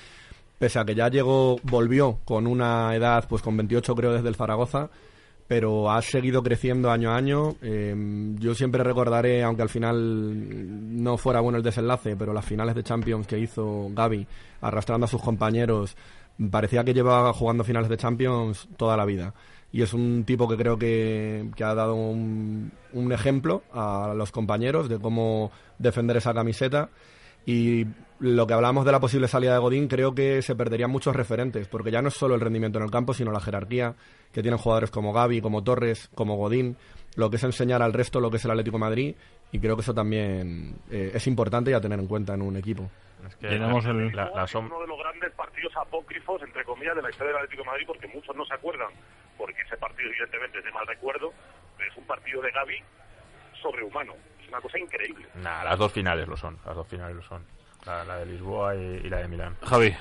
pese a que ya llegó, volvió con una edad, pues con 28 creo desde el Zaragoza, pero ha seguido creciendo año a año. Em, yo siempre recordaré, aunque al final no fuera bueno el desenlace, pero las finales de Champions que hizo Gaby, arrastrando a sus compañeros, parecía que llevaba jugando finales de Champions toda la vida y es un tipo que creo que, ha dado un, ejemplo a los compañeros de cómo defender esa camiseta y lo que hablamos de la posible salida de Godín, creo que se perderían muchos referentes, porque ya no es solo el rendimiento en el campo, sino la jerarquía que tienen jugadores como Gaby, como Torres, como Godín, lo que es enseñar al resto lo que es el Atlético de Madrid y creo que eso también eh, es importante y a tener en cuenta en un equipo. Es que Tenemos la- el- la- la es som- uno de los grandes partidos apócrifos, entre comillas, de la historia del Atlético de Madrid, porque muchos no se acuerdan, porque ese partido evidentemente es de mal recuerdo, pero es un partido de Gaby sobrehumano. Es una cosa increíble. Nah, las dos finales lo son. Las dos finales lo son. La, la de Lisboa y, y la de Milán. Javi,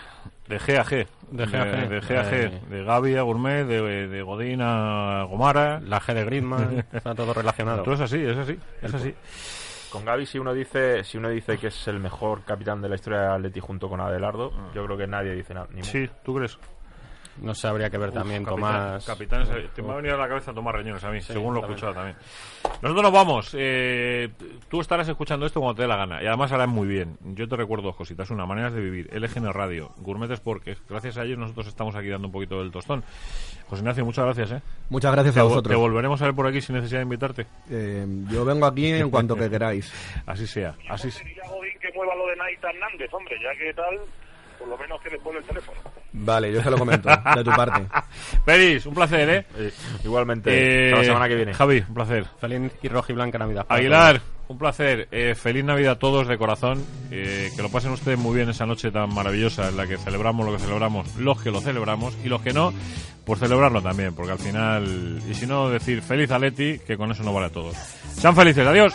de G a G. De G a G. De, G a G. De Gaby a Gourmet, de, de Godín a Gomara. La G de Griezmann, está todo relacionado. Todo es así, es así, es así. Con Gaby, si uno dice si uno dice que es el mejor capitán de la historia del Atleti junto con Adelardo, yo creo que nadie dice nada. Ni. Sí, ¿tú crees? No sé, habría que ver también Capitán- Tomás. Capitanes, eh, te me ha venido a la cabeza Tomás Reñones a mí, según lo he también. escuchado también. Nosotros nos vamos. eh, tú estarás escuchando esto cuando te dé la gana. Y además harán muy bien. Yo te recuerdo dos cositas. Una, maneras de vivir. LGN Radio, Gourmet Sport, que gracias a ellos nosotros estamos aquí dando un poquito del tostón. José Ignacio, muchas gracias. ¿eh? Muchas gracias Te, a vo- vosotros. te volveremos a ver por aquí sin necesidad de invitarte. Eh, yo vengo aquí en cuanto que queráis. Así sea. Así sea. Que mueva lo de Naita Hernández, hombre, ya que tal, por lo menos que le pone el teléfono. Vale, yo se lo comento, de tu parte. Peris, un placer, ¿eh? Igualmente, Eh, hasta la semana que viene. Javi, un placer. Feliz y roja y blanca Navidad. Aguilar, un placer. Eh, feliz Navidad a todos de corazón. Eh, que lo pasen ustedes muy bien esa noche tan maravillosa en la que celebramos lo que celebramos, los que lo celebramos y los que no, por celebrarlo también, porque al final, y si no, decir feliz Aleti, que con eso no vale a todos. Sean felices, adiós.